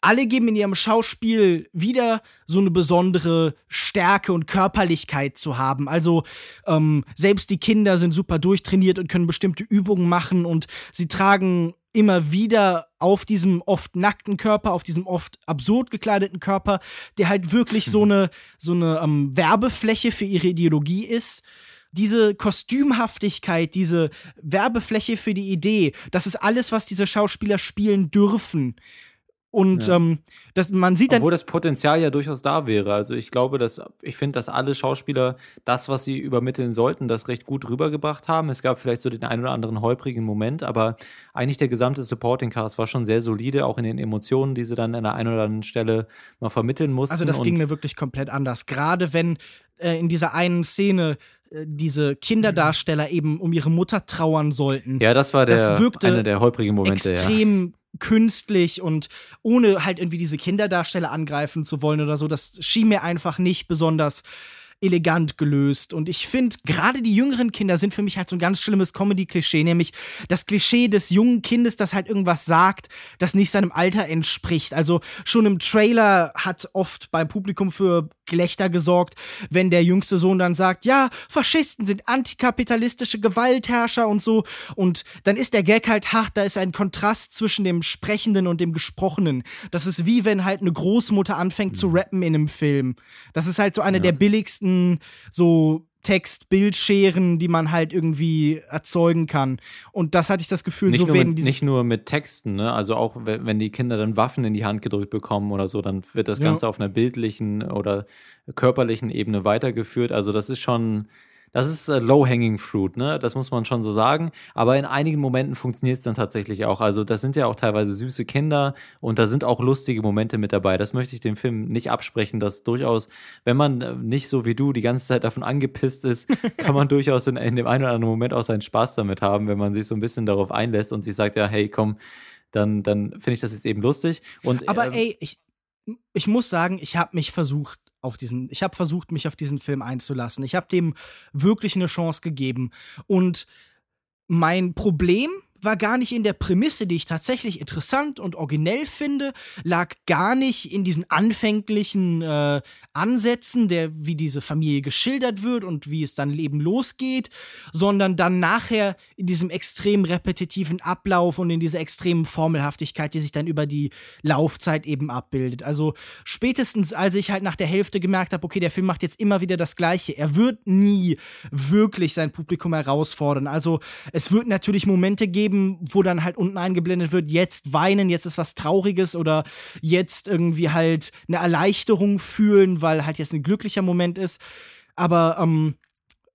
alle geben in ihrem Schauspiel wieder so eine besondere Stärke und Körperlichkeit zu haben. Also ähm, selbst die Kinder sind super durchtrainiert und können bestimmte Übungen machen und sie tragen immer wieder auf diesem oft nackten Körper, auf diesem oft absurd gekleideten Körper, der halt wirklich so eine so eine ähm, Werbefläche für ihre Ideologie ist diese Kostümhaftigkeit, diese Werbefläche für die Idee, das ist alles, was diese Schauspieler spielen dürfen. Und ja. ähm, das, man sieht dann. Obwohl das Potenzial ja durchaus da wäre. Also ich glaube, dass ich finde, dass alle Schauspieler das, was sie übermitteln sollten, das recht gut rübergebracht haben. Es gab vielleicht so den einen oder anderen holprigen Moment, aber eigentlich der gesamte Supporting Cast war schon sehr solide, auch in den Emotionen, die sie dann an der einen oder anderen Stelle mal vermitteln mussten. Also das ging mir wirklich komplett anders. Gerade wenn äh, in dieser einen Szene äh, diese Kinderdarsteller eben um ihre Mutter trauern sollten. Ja, das war der, das einer der holprigen Momente. Extrem ja künstlich und ohne halt irgendwie diese Kinderdarsteller angreifen zu wollen oder so. Das schien mir einfach nicht besonders elegant gelöst. Und ich finde, gerade die jüngeren Kinder sind für mich halt so ein ganz schlimmes Comedy-Klischee, nämlich das Klischee des jungen Kindes, das halt irgendwas sagt, das nicht seinem Alter entspricht. Also schon im Trailer hat oft beim Publikum für Gelächter gesorgt, wenn der jüngste Sohn dann sagt, ja, Faschisten sind antikapitalistische Gewaltherrscher und so. Und dann ist der Gag halt hart, da ist ein Kontrast zwischen dem Sprechenden und dem Gesprochenen. Das ist wie wenn halt eine Großmutter anfängt zu rappen in einem Film. Das ist halt so eine ja. der billigsten so Text-Bildscheren, die man halt irgendwie erzeugen kann. Und das hatte ich das Gefühl, nicht so nur werden mit, diese. Nicht nur mit Texten, ne? Also auch wenn die Kinder dann Waffen in die Hand gedrückt bekommen oder so, dann wird das Ganze ja. auf einer bildlichen oder körperlichen Ebene weitergeführt. Also das ist schon das ist äh, low-hanging fruit, ne? Das muss man schon so sagen. Aber in einigen Momenten funktioniert es dann tatsächlich auch. Also, das sind ja auch teilweise süße Kinder und da sind auch lustige Momente mit dabei. Das möchte ich dem Film nicht absprechen, dass durchaus, wenn man äh, nicht so wie du die ganze Zeit davon angepisst ist, kann man durchaus in, in dem einen oder anderen Moment auch seinen Spaß damit haben, wenn man sich so ein bisschen darauf einlässt und sich sagt, ja, hey, komm, dann, dann finde ich das jetzt eben lustig. Und, Aber ähm, ey, ich, ich muss sagen, ich habe mich versucht, auf diesen, ich habe versucht, mich auf diesen Film einzulassen. Ich habe dem wirklich eine Chance gegeben. Und mein Problem war gar nicht in der Prämisse, die ich tatsächlich interessant und originell finde, lag gar nicht in diesen anfänglichen äh, Ansätzen, der wie diese Familie geschildert wird und wie es dann Leben losgeht, sondern dann nachher in diesem extrem repetitiven Ablauf und in dieser extremen Formelhaftigkeit, die sich dann über die Laufzeit eben abbildet. Also spätestens, als ich halt nach der Hälfte gemerkt habe, okay, der Film macht jetzt immer wieder das Gleiche. Er wird nie wirklich sein Publikum herausfordern. Also es wird natürlich Momente geben, geben, wo dann halt unten eingeblendet wird, jetzt weinen, jetzt ist was Trauriges oder jetzt irgendwie halt eine Erleichterung fühlen, weil halt jetzt ein glücklicher Moment ist. Aber ähm,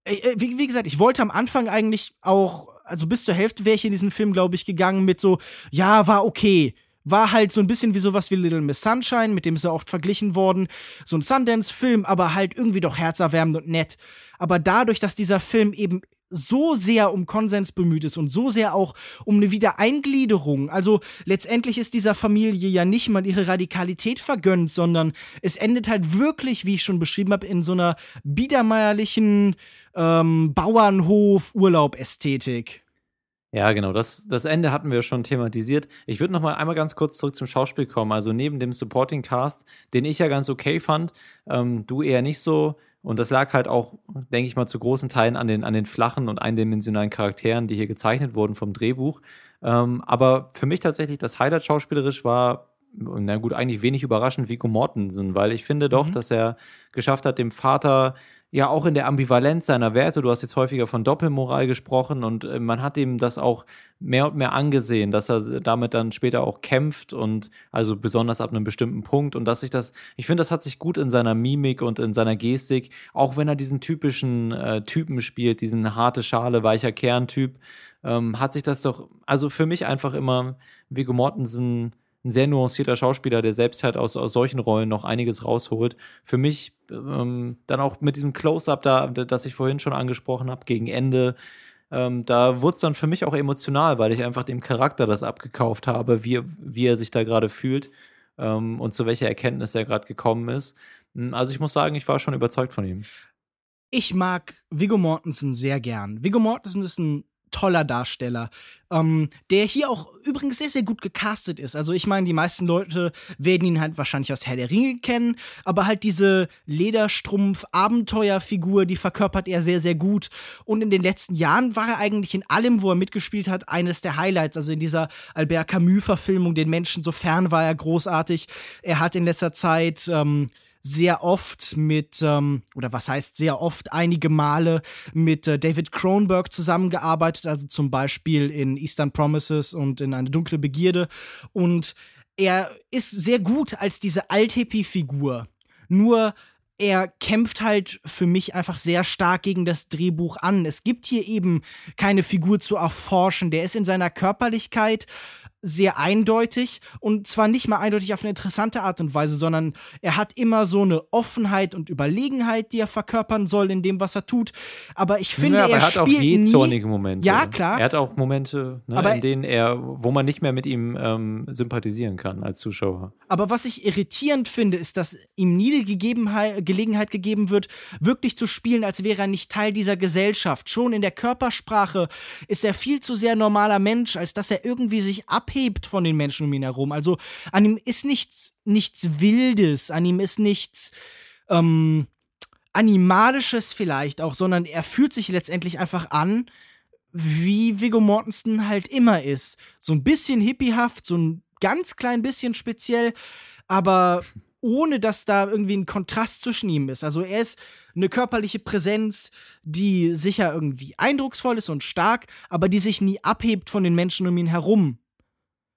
wie, wie gesagt, ich wollte am Anfang eigentlich auch, also bis zur Hälfte wäre ich in diesen Film, glaube ich, gegangen mit so, ja, war okay war halt so ein bisschen wie sowas wie Little Miss Sunshine, mit dem ist er oft verglichen worden. So ein Sundance-Film, aber halt irgendwie doch herzerwärmend und nett. Aber dadurch, dass dieser Film eben so sehr um Konsens bemüht ist und so sehr auch um eine Wiedereingliederung. Also letztendlich ist dieser Familie ja nicht mal ihre Radikalität vergönnt, sondern es endet halt wirklich, wie ich schon beschrieben habe, in so einer biedermeierlichen ähm, Bauernhof-Urlaub-Ästhetik. Ja, genau. Das, das Ende hatten wir schon thematisiert. Ich würde noch mal einmal ganz kurz zurück zum Schauspiel kommen. Also neben dem Supporting Cast, den ich ja ganz okay fand, ähm, du eher nicht so, und das lag halt auch, denke ich mal, zu großen Teilen an den, an den flachen und eindimensionalen Charakteren, die hier gezeichnet wurden vom Drehbuch. Ähm, aber für mich tatsächlich das Highlight schauspielerisch war, na gut, eigentlich wenig überraschend Vico Mortensen, weil ich finde doch, mhm. dass er geschafft hat, dem Vater ja auch in der Ambivalenz seiner Werte, du hast jetzt häufiger von Doppelmoral gesprochen und äh, man hat ihm das auch mehr und mehr angesehen, dass er damit dann später auch kämpft und also besonders ab einem bestimmten Punkt. Und dass sich das, ich finde, das hat sich gut in seiner Mimik und in seiner Gestik, auch wenn er diesen typischen äh, Typen spielt, diesen harte Schale, weicher Kerntyp, ähm, hat sich das doch, also für mich einfach immer Viggo Mortensen ein sehr nuancierter Schauspieler, der selbst halt aus, aus solchen Rollen noch einiges rausholt. Für mich ähm, dann auch mit diesem Close-up da, das ich vorhin schon angesprochen habe, gegen Ende, ähm, da wurde es dann für mich auch emotional, weil ich einfach dem Charakter das abgekauft habe, wie, wie er sich da gerade fühlt ähm, und zu welcher Erkenntnis er gerade gekommen ist. Hm, also ich muss sagen, ich war schon überzeugt von ihm. Ich mag Viggo Mortensen sehr gern. Viggo Mortensen ist ein toller Darsteller, ähm, der hier auch übrigens sehr, sehr gut gecastet ist. Also ich meine, die meisten Leute werden ihn halt wahrscheinlich aus Herr der Ringe kennen, aber halt diese Lederstrumpf-Abenteuerfigur, die verkörpert er sehr, sehr gut. Und in den letzten Jahren war er eigentlich in allem, wo er mitgespielt hat, eines der Highlights. Also in dieser Albert Camus-Verfilmung, den Menschen so fern war er großartig. Er hat in letzter Zeit ähm, sehr oft mit, ähm, oder was heißt sehr oft, einige Male mit äh, David Cronenberg zusammengearbeitet, also zum Beispiel in Eastern Promises und in Eine dunkle Begierde. Und er ist sehr gut als diese Altepi-Figur. Nur er kämpft halt für mich einfach sehr stark gegen das Drehbuch an. Es gibt hier eben keine Figur zu erforschen. Der ist in seiner Körperlichkeit sehr eindeutig und zwar nicht mal eindeutig auf eine interessante Art und Weise, sondern er hat immer so eine Offenheit und Überlegenheit, die er verkörpern soll in dem, was er tut. Aber ich finde, ja, aber er, er hat auch je zornige Momente. Ja, klar. Er hat auch Momente, ne, in denen er, wo man nicht mehr mit ihm ähm, sympathisieren kann als Zuschauer. Aber was ich irritierend finde, ist, dass ihm nie die Gelegenheit gegeben wird, wirklich zu spielen, als wäre er nicht Teil dieser Gesellschaft. Schon in der Körpersprache ist er viel zu sehr normaler Mensch, als dass er irgendwie sich abhebt abhebt von den Menschen um ihn herum. Also an ihm ist nichts, nichts Wildes, an ihm ist nichts ähm, Animalisches vielleicht auch, sondern er fühlt sich letztendlich einfach an, wie Viggo Mortensen halt immer ist. So ein bisschen hippiehaft, so ein ganz klein bisschen speziell, aber ohne dass da irgendwie ein Kontrast zwischen ihm ist. Also er ist eine körperliche Präsenz, die sicher irgendwie eindrucksvoll ist und stark, aber die sich nie abhebt von den Menschen um ihn herum.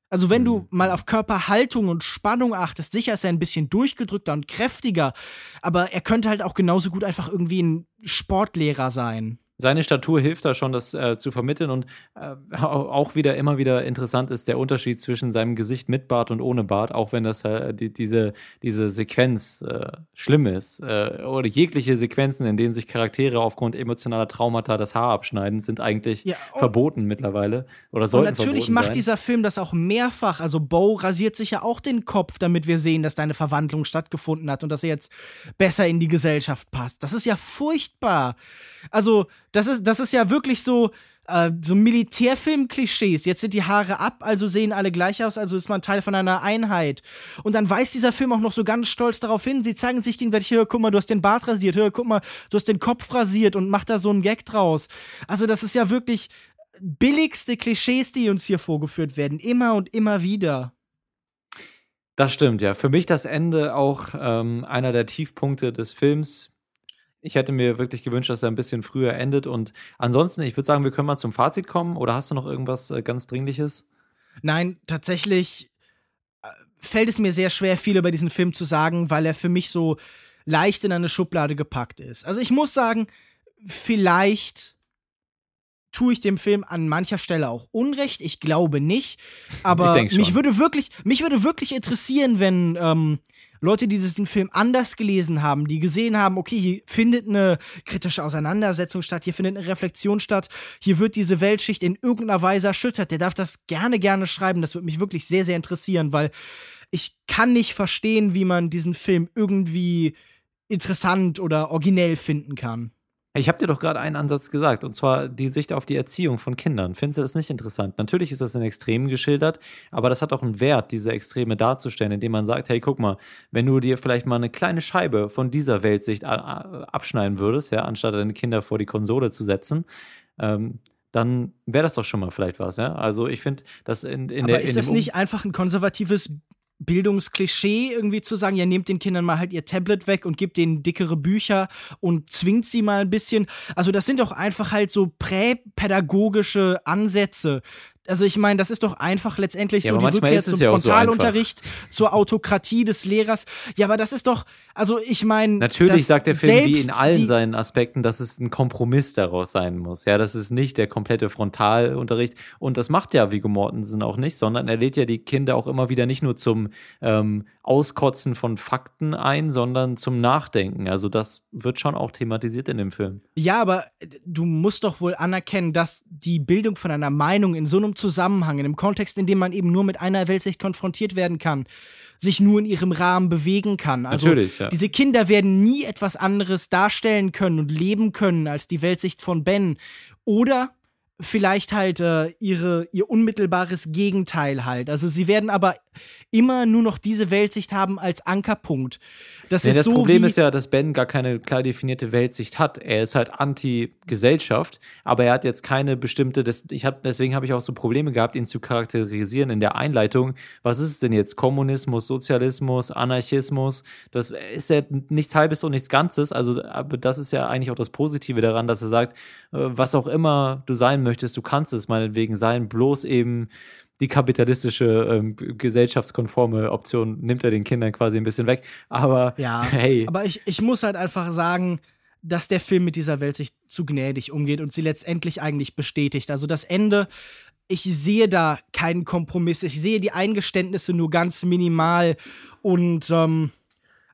Also wenn du mal auf Körperhaltung und Spannung achtest, sicher ist er ein bisschen durchgedrückter und kräftiger, aber er könnte halt auch genauso gut einfach irgendwie ein Sportlehrer sein seine Statur hilft da schon, das äh, zu vermitteln. Und äh, auch wieder immer wieder interessant ist der Unterschied zwischen seinem Gesicht mit Bart und ohne Bart, auch wenn das äh, die, diese, diese Sequenz äh, schlimm ist. Äh, oder jegliche Sequenzen, in denen sich Charaktere aufgrund emotionaler Traumata das Haar abschneiden, sind eigentlich ja, verboten mittlerweile. Oder sollten Und natürlich macht sein. dieser Film das auch mehrfach. Also Bo rasiert sich ja auch den Kopf, damit wir sehen, dass deine Verwandlung stattgefunden hat und dass er jetzt besser in die Gesellschaft passt. Das ist ja furchtbar. Also, das ist, das ist ja wirklich so, äh, so Militärfilm-Klischees. Jetzt sind die Haare ab, also sehen alle gleich aus, also ist man Teil von einer Einheit. Und dann weist dieser Film auch noch so ganz stolz darauf hin. Sie zeigen sich gegenseitig, hör, guck mal, du hast den Bart rasiert, hör, guck mal, du hast den Kopf rasiert und macht da so einen Gag draus. Also, das ist ja wirklich billigste Klischees, die uns hier vorgeführt werden. Immer und immer wieder. Das stimmt, ja. Für mich das Ende auch ähm, einer der Tiefpunkte des Films. Ich hätte mir wirklich gewünscht, dass er ein bisschen früher endet. Und ansonsten, ich würde sagen, wir können mal zum Fazit kommen. Oder hast du noch irgendwas äh, ganz Dringliches? Nein, tatsächlich äh, fällt es mir sehr schwer, viel über diesen Film zu sagen, weil er für mich so leicht in eine Schublade gepackt ist. Also ich muss sagen, vielleicht tue ich dem Film an mancher Stelle auch Unrecht. Ich glaube nicht. Aber mich würde wirklich, mich würde wirklich interessieren, wenn ähm, Leute, die diesen Film anders gelesen haben, die gesehen haben, okay, hier findet eine kritische Auseinandersetzung statt, hier findet eine Reflexion statt, hier wird diese Weltschicht in irgendeiner Weise erschüttert, der darf das gerne, gerne schreiben. Das würde mich wirklich sehr, sehr interessieren, weil ich kann nicht verstehen, wie man diesen Film irgendwie interessant oder originell finden kann. Ich habe dir doch gerade einen Ansatz gesagt, und zwar die Sicht auf die Erziehung von Kindern. Findest du das nicht interessant? Natürlich ist das in Extremen geschildert, aber das hat auch einen Wert, diese Extreme darzustellen, indem man sagt, hey, guck mal, wenn du dir vielleicht mal eine kleine Scheibe von dieser Weltsicht abschneiden würdest, ja, anstatt deine Kinder vor die Konsole zu setzen, ähm, dann wäre das doch schon mal vielleicht was, ja. Also ich finde, dass in, in aber der. Ist in das nicht einfach ein konservatives Bildungsklischee irgendwie zu sagen, ja, nehmt den Kindern mal halt ihr Tablet weg und gebt denen dickere Bücher und zwingt sie mal ein bisschen. Also das sind doch einfach halt so präpädagogische Ansätze, also ich meine, das ist doch einfach letztendlich ja, so die Rückkehr zum ja Frontalunterricht, so zur Autokratie des Lehrers. Ja, aber das ist doch, also ich meine. Natürlich sagt der Film wie in allen seinen Aspekten, dass es ein Kompromiss daraus sein muss. Ja, das ist nicht der komplette Frontalunterricht. Und das macht ja Viggo Mortensen auch nicht, sondern er lädt ja die Kinder auch immer wieder nicht nur zum ähm, Auskotzen von Fakten ein, sondern zum Nachdenken. Also das wird schon auch thematisiert in dem Film. Ja, aber du musst doch wohl anerkennen, dass die Bildung von einer Meinung in so einem Zusammenhang, in einem Kontext, in dem man eben nur mit einer Weltsicht konfrontiert werden kann, sich nur in ihrem Rahmen bewegen kann. Also Natürlich, ja. diese Kinder werden nie etwas anderes darstellen können und leben können als die Weltsicht von Ben. Oder vielleicht halt äh, ihre, ihr unmittelbares Gegenteil halt. Also sie werden aber immer nur noch diese Weltsicht haben als Ankerpunkt. Das, nee, das so Problem ist ja, dass Ben gar keine klar definierte Weltsicht hat. Er ist halt anti-Gesellschaft, aber er hat jetzt keine bestimmte, das, ich hab, deswegen habe ich auch so Probleme gehabt, ihn zu charakterisieren in der Einleitung. Was ist es denn jetzt? Kommunismus, Sozialismus, Anarchismus? Das ist ja nichts Halbes und nichts Ganzes. Also, aber das ist ja eigentlich auch das Positive daran, dass er sagt, äh, was auch immer du sein möchtest, du kannst es meinetwegen sein, bloß eben die kapitalistische, ähm, gesellschaftskonforme Option nimmt er den Kindern quasi ein bisschen weg. Aber ja, hey. Aber ich, ich muss halt einfach sagen, dass der Film mit dieser Welt sich zu gnädig umgeht und sie letztendlich eigentlich bestätigt. Also das Ende, ich sehe da keinen Kompromiss. Ich sehe die Eingeständnisse nur ganz minimal. Und ähm,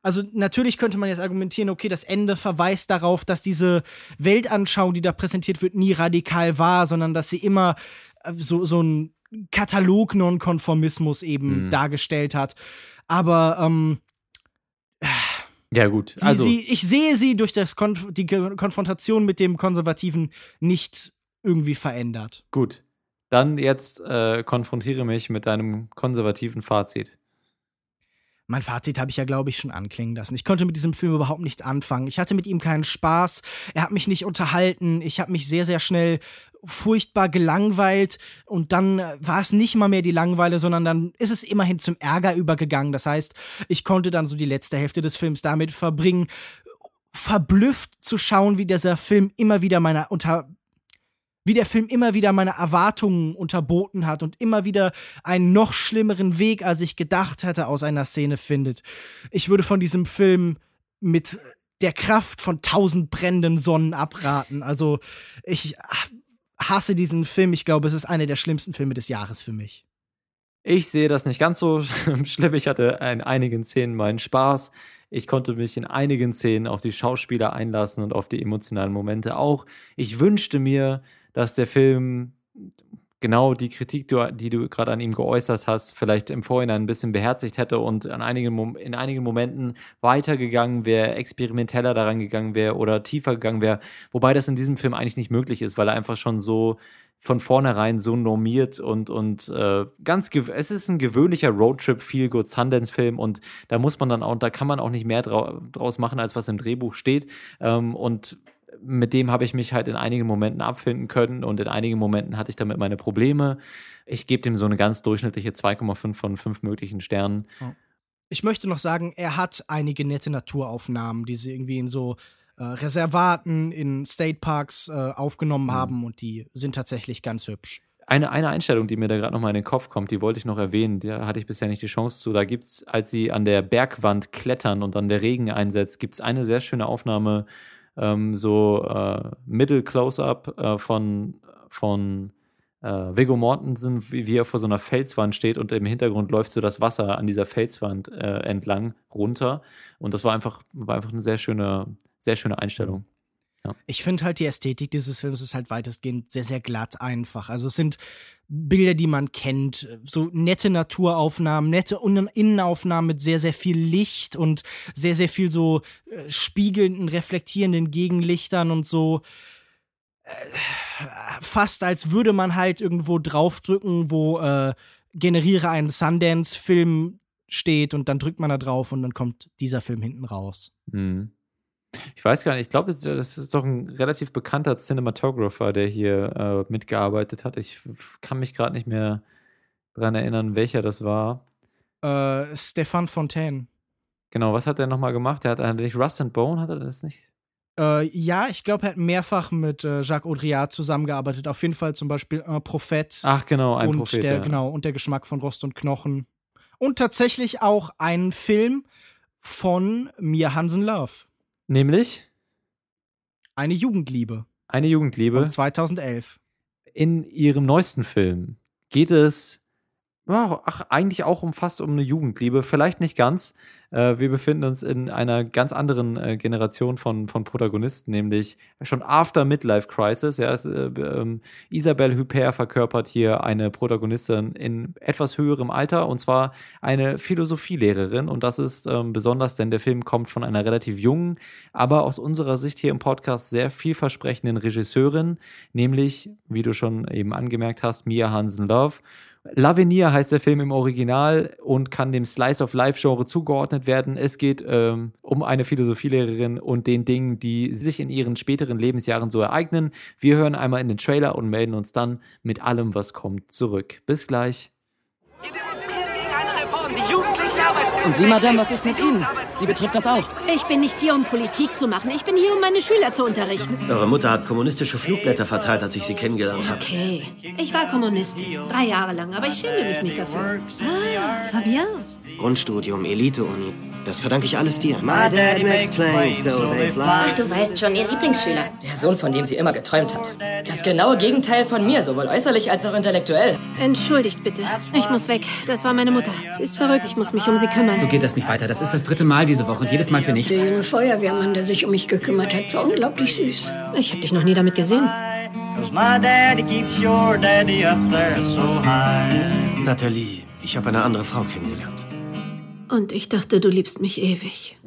also natürlich könnte man jetzt argumentieren, okay, das Ende verweist darauf, dass diese Weltanschauung, die da präsentiert wird, nie radikal war, sondern dass sie immer äh, so, so ein Katalog-Nonkonformismus eben mhm. dargestellt hat. Aber ähm, ja, gut. Sie, also, sie, ich sehe sie durch das Konf die Konfrontation mit dem Konservativen nicht irgendwie verändert. Gut. Dann jetzt äh, konfrontiere mich mit deinem konservativen Fazit. mein Fazit habe ich ja, glaube ich, schon anklingen lassen. Ich konnte mit diesem Film überhaupt nicht anfangen. Ich hatte mit ihm keinen Spaß. Er hat mich nicht unterhalten. Ich habe mich sehr, sehr schnell furchtbar gelangweilt und dann äh, war es nicht mal mehr die Langeweile, sondern dann ist es immerhin zum Ärger übergegangen. Das heißt, ich konnte dann so die letzte Hälfte des Films damit verbringen, verblüfft zu schauen, wie dieser Film immer wieder meine unter wie der Film immer wieder meine Erwartungen unterboten hat und immer wieder einen noch schlimmeren Weg, als ich gedacht hatte, aus einer Szene findet. Ich würde von diesem Film mit der Kraft von tausend brennenden Sonnen abraten. Also ich hasse diesen Film. Ich glaube, es ist einer der schlimmsten Filme des Jahres für mich. Ich sehe das nicht ganz so schlimm. Ich hatte in einigen Szenen meinen Spaß. Ich konnte mich in einigen Szenen auf die Schauspieler einlassen und auf die emotionalen Momente auch. Ich wünschte mir, dass der Film genau die Kritik, die du gerade an ihm geäußert hast, vielleicht im Vorhinein ein bisschen beherzigt hätte und an einigen, in einigen Momenten weitergegangen wäre, experimenteller daran gegangen wäre oder tiefer gegangen wäre. Wobei das in diesem Film eigentlich nicht möglich ist, weil er einfach schon so von vornherein so normiert und, und äh, ganz, es ist ein gewöhnlicher Roadtrip, Feel Good Sundance-Film und da muss man dann auch, da kann man auch nicht mehr draus machen, als was im Drehbuch steht. Ähm, und mit dem habe ich mich halt in einigen Momenten abfinden können und in einigen Momenten hatte ich damit meine Probleme. Ich gebe dem so eine ganz durchschnittliche 2,5 von 5 möglichen Sternen. Ich möchte noch sagen, er hat einige nette Naturaufnahmen, die sie irgendwie in so äh, Reservaten, in State Parks äh, aufgenommen mhm. haben und die sind tatsächlich ganz hübsch. Eine, eine Einstellung, die mir da gerade nochmal in den Kopf kommt, die wollte ich noch erwähnen, da hatte ich bisher nicht die Chance zu. Da gibt es, als sie an der Bergwand klettern und dann der Regen einsetzt, gibt es eine sehr schöne Aufnahme, ähm, so äh, Middle-Close-Up äh, von, von äh, Viggo Mortensen, wie, wie, er vor so einer Felswand steht und im Hintergrund läuft so das Wasser an dieser Felswand äh, entlang runter. Und das war einfach, war einfach eine sehr schöne, sehr schöne Einstellung. Ja. Ich finde halt die Ästhetik dieses Films ist halt weitestgehend sehr, sehr glatt einfach. Also es sind Bilder, die man kennt, so nette Naturaufnahmen, nette Innenaufnahmen mit sehr, sehr viel Licht und sehr, sehr viel so äh, spiegelnden, reflektierenden Gegenlichtern und so. Äh, fast als würde man halt irgendwo draufdrücken, wo äh, generiere einen Sundance-Film steht und dann drückt man da drauf und dann kommt dieser Film hinten raus. Mhm. Ich weiß gar nicht, ich glaube, das ist doch ein relativ bekannter Cinematographer, der hier äh, mitgearbeitet hat. Ich kann mich gerade nicht mehr dran erinnern, welcher das war. Äh, Stefan Fontaine. Genau, was hat er nochmal gemacht? Er hat, nicht Rust and Bone, hat er das nicht? Äh, ja, ich glaube, er hat mehrfach mit äh, Jacques Audriat zusammengearbeitet. Auf jeden Fall zum Beispiel ein Prophet. Ach, genau, ein und Prophet. Der, ja. Genau, und der Geschmack von Rost und Knochen. Und tatsächlich auch einen Film von Mia Hansen Love. Nämlich? Eine Jugendliebe. Eine Jugendliebe. Von 2011. In ihrem neuesten Film geht es ja, ach, eigentlich auch um fast um eine Jugendliebe. Vielleicht nicht ganz. Äh, wir befinden uns in einer ganz anderen äh, Generation von, von Protagonisten, nämlich schon after Midlife Crisis. Ja, es, äh, ähm, Isabelle Huppert verkörpert hier eine Protagonistin in etwas höherem Alter und zwar eine Philosophielehrerin. Und das ist ähm, besonders, denn der Film kommt von einer relativ jungen, aber aus unserer Sicht hier im Podcast sehr vielversprechenden Regisseurin, nämlich, wie du schon eben angemerkt hast, Mia Hansen Love. Lavinia heißt der Film im Original und kann dem Slice of Life-Genre zugeordnet werden. Es geht ähm, um eine Philosophielehrerin und den Dingen, die sich in ihren späteren Lebensjahren so ereignen. Wir hören einmal in den Trailer und melden uns dann mit allem, was kommt, zurück. Bis gleich. Und Sie, Madame, was ist mit Ihnen? Sie betrifft das auch. Ich bin nicht hier, um Politik zu machen. Ich bin hier, um meine Schüler zu unterrichten. Eure Mutter hat kommunistische Flugblätter verteilt, als ich sie kennengelernt habe. Okay. Ich war Kommunistin. Drei Jahre lang, aber ich schäme mich nicht dafür. Ah, Fabien. Grundstudium, Elite-Uni. Das verdanke ich alles dir. My dad makes planes, so they fly. Ach, du weißt schon, ihr Lieblingsschüler. Der Sohn, von dem sie immer geträumt hat. Das genaue Gegenteil von mir, sowohl äußerlich als auch intellektuell. Entschuldigt bitte. Ich muss weg. Das war meine Mutter. Sie ist verrückt. Ich muss mich um sie kümmern. So geht das nicht weiter. Das ist das dritte Mal diese Woche und jedes Mal für nichts. Der junge Feuerwehrmann, der sich um mich gekümmert hat, war unglaublich süß. Ich habe dich noch nie damit gesehen. Nathalie, ich habe eine andere Frau kennengelernt. Und ich dachte, du liebst mich ewig.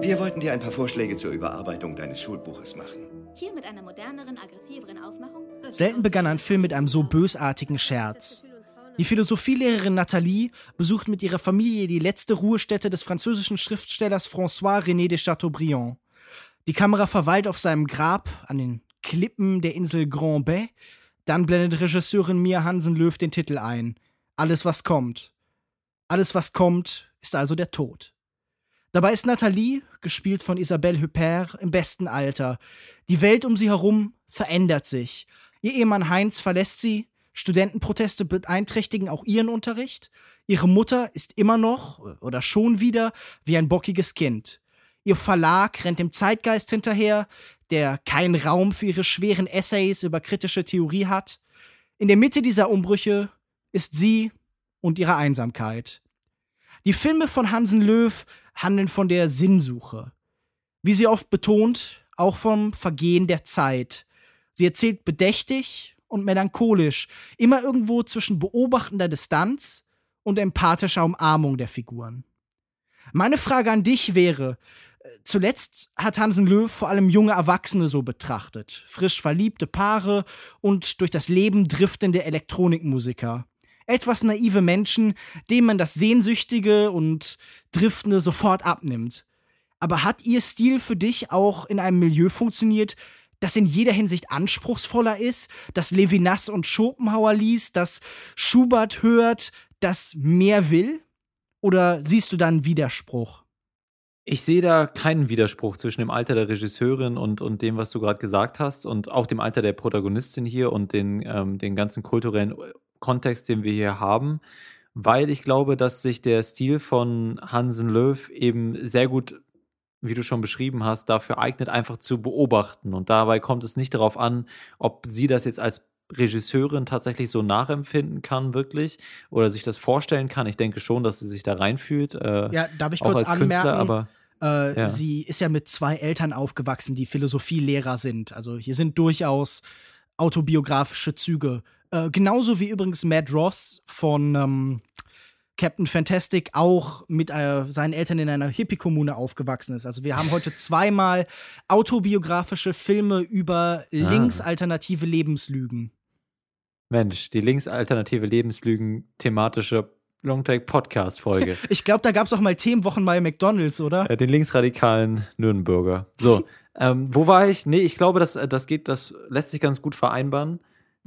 Wir wollten dir ein paar Vorschläge zur Überarbeitung deines Schulbuches machen. Hier mit einer moderneren, aggressiveren Aufmachung. Selten begann ein Film mit einem so bösartigen Scherz. Die Philosophielehrerin Nathalie besucht mit ihrer Familie die letzte Ruhestätte des französischen Schriftstellers François René de Chateaubriand. Die Kamera verweilt auf seinem Grab an den Klippen der Insel Grand Bay. Dann blendet Regisseurin Mia Hansen-Löw den Titel ein. Alles, was kommt. Alles, was kommt, ist also der Tod. Dabei ist Nathalie, gespielt von Isabelle Huppert, im besten Alter. Die Welt um sie herum verändert sich. Ihr Ehemann Heinz verlässt sie, Studentenproteste beeinträchtigen auch ihren Unterricht. Ihre Mutter ist immer noch oder schon wieder wie ein bockiges Kind. Ihr Verlag rennt dem Zeitgeist hinterher, der keinen Raum für ihre schweren Essays über kritische Theorie hat. In der Mitte dieser Umbrüche ist sie und ihre Einsamkeit. Die Filme von Hansen Löw handeln von der Sinnsuche. Wie sie oft betont, auch vom Vergehen der Zeit. Sie erzählt bedächtig und melancholisch, immer irgendwo zwischen beobachtender Distanz und empathischer Umarmung der Figuren. Meine Frage an dich wäre, äh, zuletzt hat Hansen Löw vor allem junge Erwachsene so betrachtet, frisch verliebte Paare und durch das Leben driftende Elektronikmusiker. Etwas naive Menschen, denen man das Sehnsüchtige und Driftende sofort abnimmt. Aber hat ihr Stil für dich auch in einem Milieu funktioniert, das in jeder Hinsicht anspruchsvoller ist, das Levinas und Schopenhauer liest, das Schubert hört, das mehr will? Oder siehst du da einen Widerspruch? Ich sehe da keinen Widerspruch zwischen dem Alter der Regisseurin und, und dem, was du gerade gesagt hast, und auch dem Alter der Protagonistin hier und den, ähm, den ganzen kulturellen Kontext, den wir hier haben, weil ich glaube, dass sich der Stil von Hansen Löw eben sehr gut wie du schon beschrieben hast, dafür eignet, einfach zu beobachten. Und dabei kommt es nicht darauf an, ob sie das jetzt als Regisseurin tatsächlich so nachempfinden kann, wirklich, oder sich das vorstellen kann. Ich denke schon, dass sie sich da reinfühlt. Äh, ja, darf ich kurz anmerken? Künstler, aber äh, ja. Sie ist ja mit zwei Eltern aufgewachsen, die Philosophielehrer sind. Also hier sind durchaus autobiografische Züge. Äh, genauso wie übrigens Matt Ross von ähm, Captain Fantastic auch mit äh, seinen Eltern in einer Hippie-Kommune aufgewachsen ist. Also wir haben heute zweimal autobiografische Filme über ah. linksalternative Lebenslügen. Mensch, die linksalternative Lebenslügen thematische Longtake Podcast Folge. Ich glaube, da gab es auch mal Themenwochen bei McDonalds, oder? Äh, den linksradikalen Nürnberger. So, ähm, wo war ich? Nee, ich glaube, das, das geht, das lässt sich ganz gut vereinbaren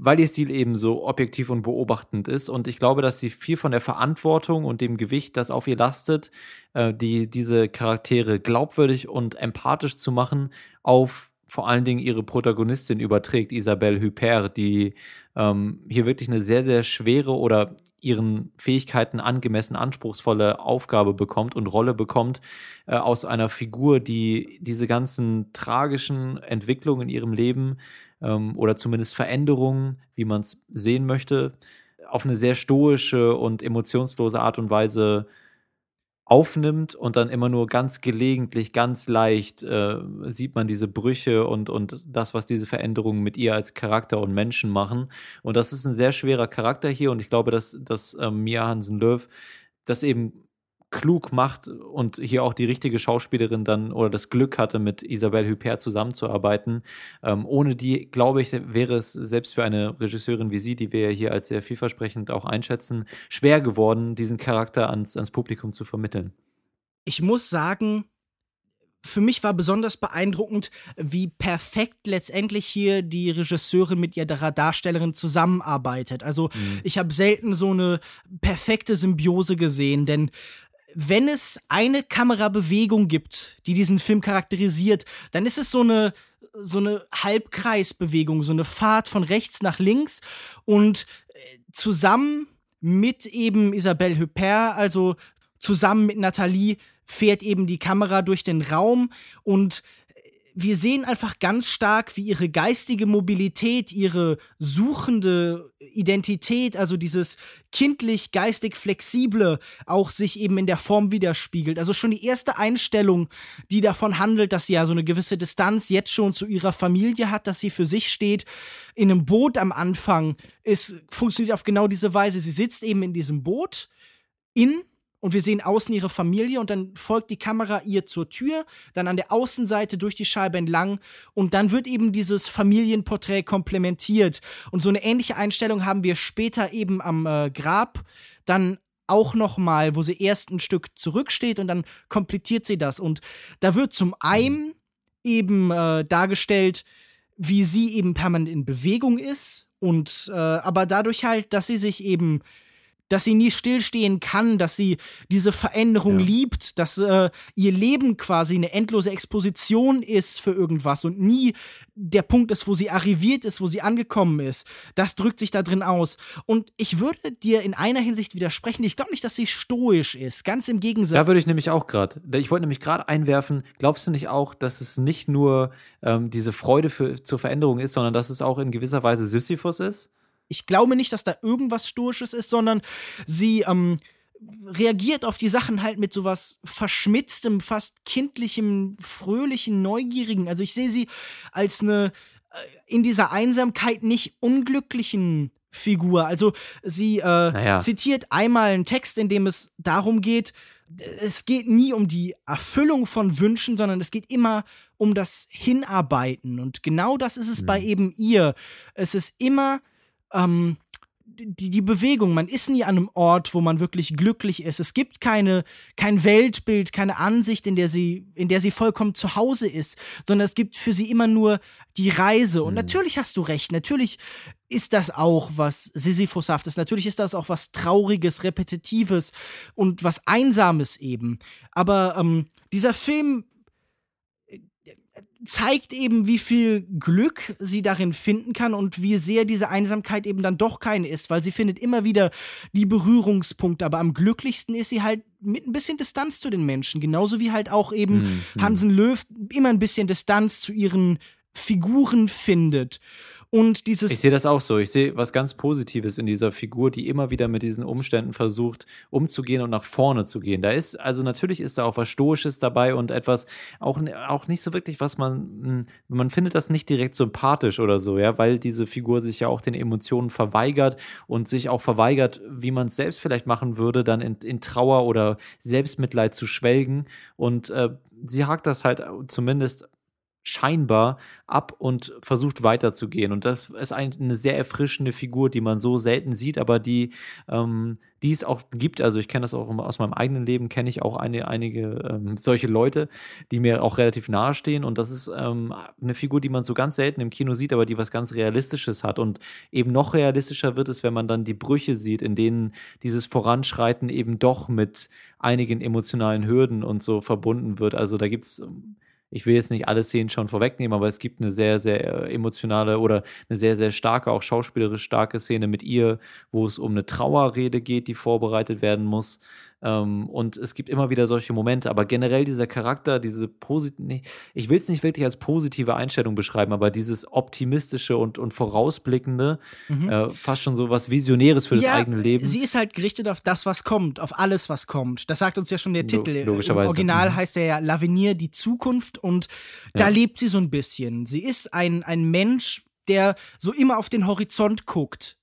weil ihr Stil eben so objektiv und beobachtend ist. Und ich glaube, dass sie viel von der Verantwortung und dem Gewicht, das auf ihr lastet, äh, die, diese Charaktere glaubwürdig und empathisch zu machen, auf vor allen Dingen ihre Protagonistin überträgt, Isabelle Huppert, die ähm, hier wirklich eine sehr, sehr schwere oder ihren Fähigkeiten angemessen anspruchsvolle Aufgabe bekommt und Rolle bekommt äh, aus einer Figur, die diese ganzen tragischen Entwicklungen in ihrem Leben ähm, oder zumindest Veränderungen, wie man es sehen möchte, auf eine sehr stoische und emotionslose Art und Weise aufnimmt und dann immer nur ganz gelegentlich, ganz leicht äh, sieht man diese Brüche und, und das, was diese Veränderungen mit ihr als Charakter und Menschen machen. Und das ist ein sehr schwerer Charakter hier und ich glaube, dass, dass ähm, Mia Hansen-Löw das eben klug macht und hier auch die richtige Schauspielerin dann oder das Glück hatte, mit Isabelle Huppert zusammenzuarbeiten. Ähm, ohne die, glaube ich, wäre es selbst für eine Regisseurin wie sie, die wir ja hier als sehr vielversprechend auch einschätzen, schwer geworden, diesen Charakter ans, ans Publikum zu vermitteln. Ich muss sagen, für mich war besonders beeindruckend, wie perfekt letztendlich hier die Regisseurin mit ihrer Darstellerin zusammenarbeitet. Also mhm. ich habe selten so eine perfekte Symbiose gesehen, denn wenn es eine Kamerabewegung gibt, die diesen Film charakterisiert, dann ist es so eine so eine Halbkreisbewegung, so eine Fahrt von rechts nach links und äh, zusammen mit eben Isabelle Huppert, also zusammen mit Nathalie, fährt eben die Kamera durch den Raum und wir sehen einfach ganz stark, wie ihre geistige Mobilität, ihre suchende Identität, also dieses kindlich, geistig flexible, auch sich eben in der Form widerspiegelt. Also schon die erste Einstellung, die davon handelt, dass sie ja so eine gewisse Distanz jetzt schon zu ihrer Familie hat, dass sie für sich steht. In einem Boot am Anfang ist, funktioniert auf genau diese Weise. Sie sitzt eben in diesem Boot in und wir sehen außen ihre Familie und dann folgt die Kamera ihr zur Tür, dann an der Außenseite durch die Scheibe entlang und dann wird eben dieses Familienporträt komplementiert. Und so eine ähnliche Einstellung haben wir später eben am äh, Grab, dann auch noch mal, wo sie erst ein Stück zurücksteht und dann komplettiert sie das. Und da wird zum einen eben äh, dargestellt, wie sie eben permanent in Bewegung ist und äh, aber dadurch halt, dass sie sich eben dass sie nie stillstehen kann, dass sie diese Veränderung ja. liebt, dass äh, ihr Leben quasi eine endlose Exposition ist für irgendwas und nie der Punkt ist, wo sie arriviert ist, wo sie angekommen ist. Das drückt sich da drin aus. Und ich würde dir in einer Hinsicht widersprechen. Ich glaube nicht, dass sie stoisch ist. Ganz im Gegensatz. Da würde ich nämlich auch gerade. Ich wollte nämlich gerade einwerfen. Glaubst du nicht auch, dass es nicht nur ähm, diese Freude für, zur Veränderung ist, sondern dass es auch in gewisser Weise Sisyphus ist? Ich glaube nicht, dass da irgendwas Stoisches ist, sondern sie ähm, reagiert auf die Sachen halt mit sowas verschmitztem, fast kindlichem, fröhlichen, neugierigen. Also ich sehe sie als eine äh, in dieser Einsamkeit nicht unglücklichen Figur. Also sie äh, naja. zitiert einmal einen Text, in dem es darum geht, es geht nie um die Erfüllung von Wünschen, sondern es geht immer um das Hinarbeiten. Und genau das ist es mhm. bei eben ihr. Es ist immer ähm, die, die Bewegung. Man ist nie an einem Ort, wo man wirklich glücklich ist. Es gibt keine, kein Weltbild, keine Ansicht, in der sie, in der sie vollkommen zu Hause ist, sondern es gibt für sie immer nur die Reise. Und mhm. natürlich hast du recht. Natürlich ist das auch was Sisyphushaftes. Natürlich ist das auch was Trauriges, Repetitives und was Einsames eben. Aber ähm, dieser Film zeigt eben, wie viel Glück sie darin finden kann und wie sehr diese Einsamkeit eben dann doch keine ist, weil sie findet immer wieder die Berührungspunkte, aber am glücklichsten ist sie halt mit ein bisschen Distanz zu den Menschen, genauso wie halt auch eben mhm. Hansen Löw immer ein bisschen Distanz zu ihren Figuren findet. Und dieses. Ich sehe das auch so. Ich sehe was ganz Positives in dieser Figur, die immer wieder mit diesen Umständen versucht, umzugehen und nach vorne zu gehen. Da ist, also natürlich ist da auch was Stoisches dabei und etwas, auch, auch nicht so wirklich, was man, hm, man findet das nicht direkt sympathisch oder so, ja, weil diese Figur sich ja auch den Emotionen verweigert und sich auch verweigert, wie man es selbst vielleicht machen würde, dann in, in Trauer oder Selbstmitleid zu schwelgen. Und äh, sie hakt das halt zumindest scheinbar ab und versucht weiterzugehen. Und das ist eine sehr erfrischende Figur, die man so selten sieht, aber die, ähm, die es auch gibt. Also ich kenne das auch aus meinem eigenen Leben, kenne ich auch eine, einige ähm, solche Leute, die mir auch relativ nahe stehen. Und das ist ähm, eine Figur, die man so ganz selten im Kino sieht, aber die was ganz Realistisches hat. Und eben noch realistischer wird es, wenn man dann die Brüche sieht, in denen dieses Voranschreiten eben doch mit einigen emotionalen Hürden und so verbunden wird. Also da gibt es ähm, ich will jetzt nicht alle Szenen schon vorwegnehmen, aber es gibt eine sehr, sehr äh, emotionale oder eine sehr, sehr starke, auch schauspielerisch starke Szene mit ihr, wo es um eine Trauerrede geht, die vorbereitet werden muss. Ähm, und es gibt immer wieder solche Momente, aber generell dieser Charakter, diese positive, ich will es nicht wirklich als positive Einstellung beschreiben, aber dieses optimistische und, und vorausblickende, mhm. äh, fast schon so was Visionäres für ja, das eigene Leben. Sie ist halt gerichtet auf das, was kommt, auf alles, was kommt. Das sagt uns ja schon der Titel. Logischerweise. Im Original mhm. heißt er ja Lavinier, die Zukunft und da ja. lebt sie so ein bisschen. Sie ist ein, ein Mensch, der so immer auf den Horizont guckt.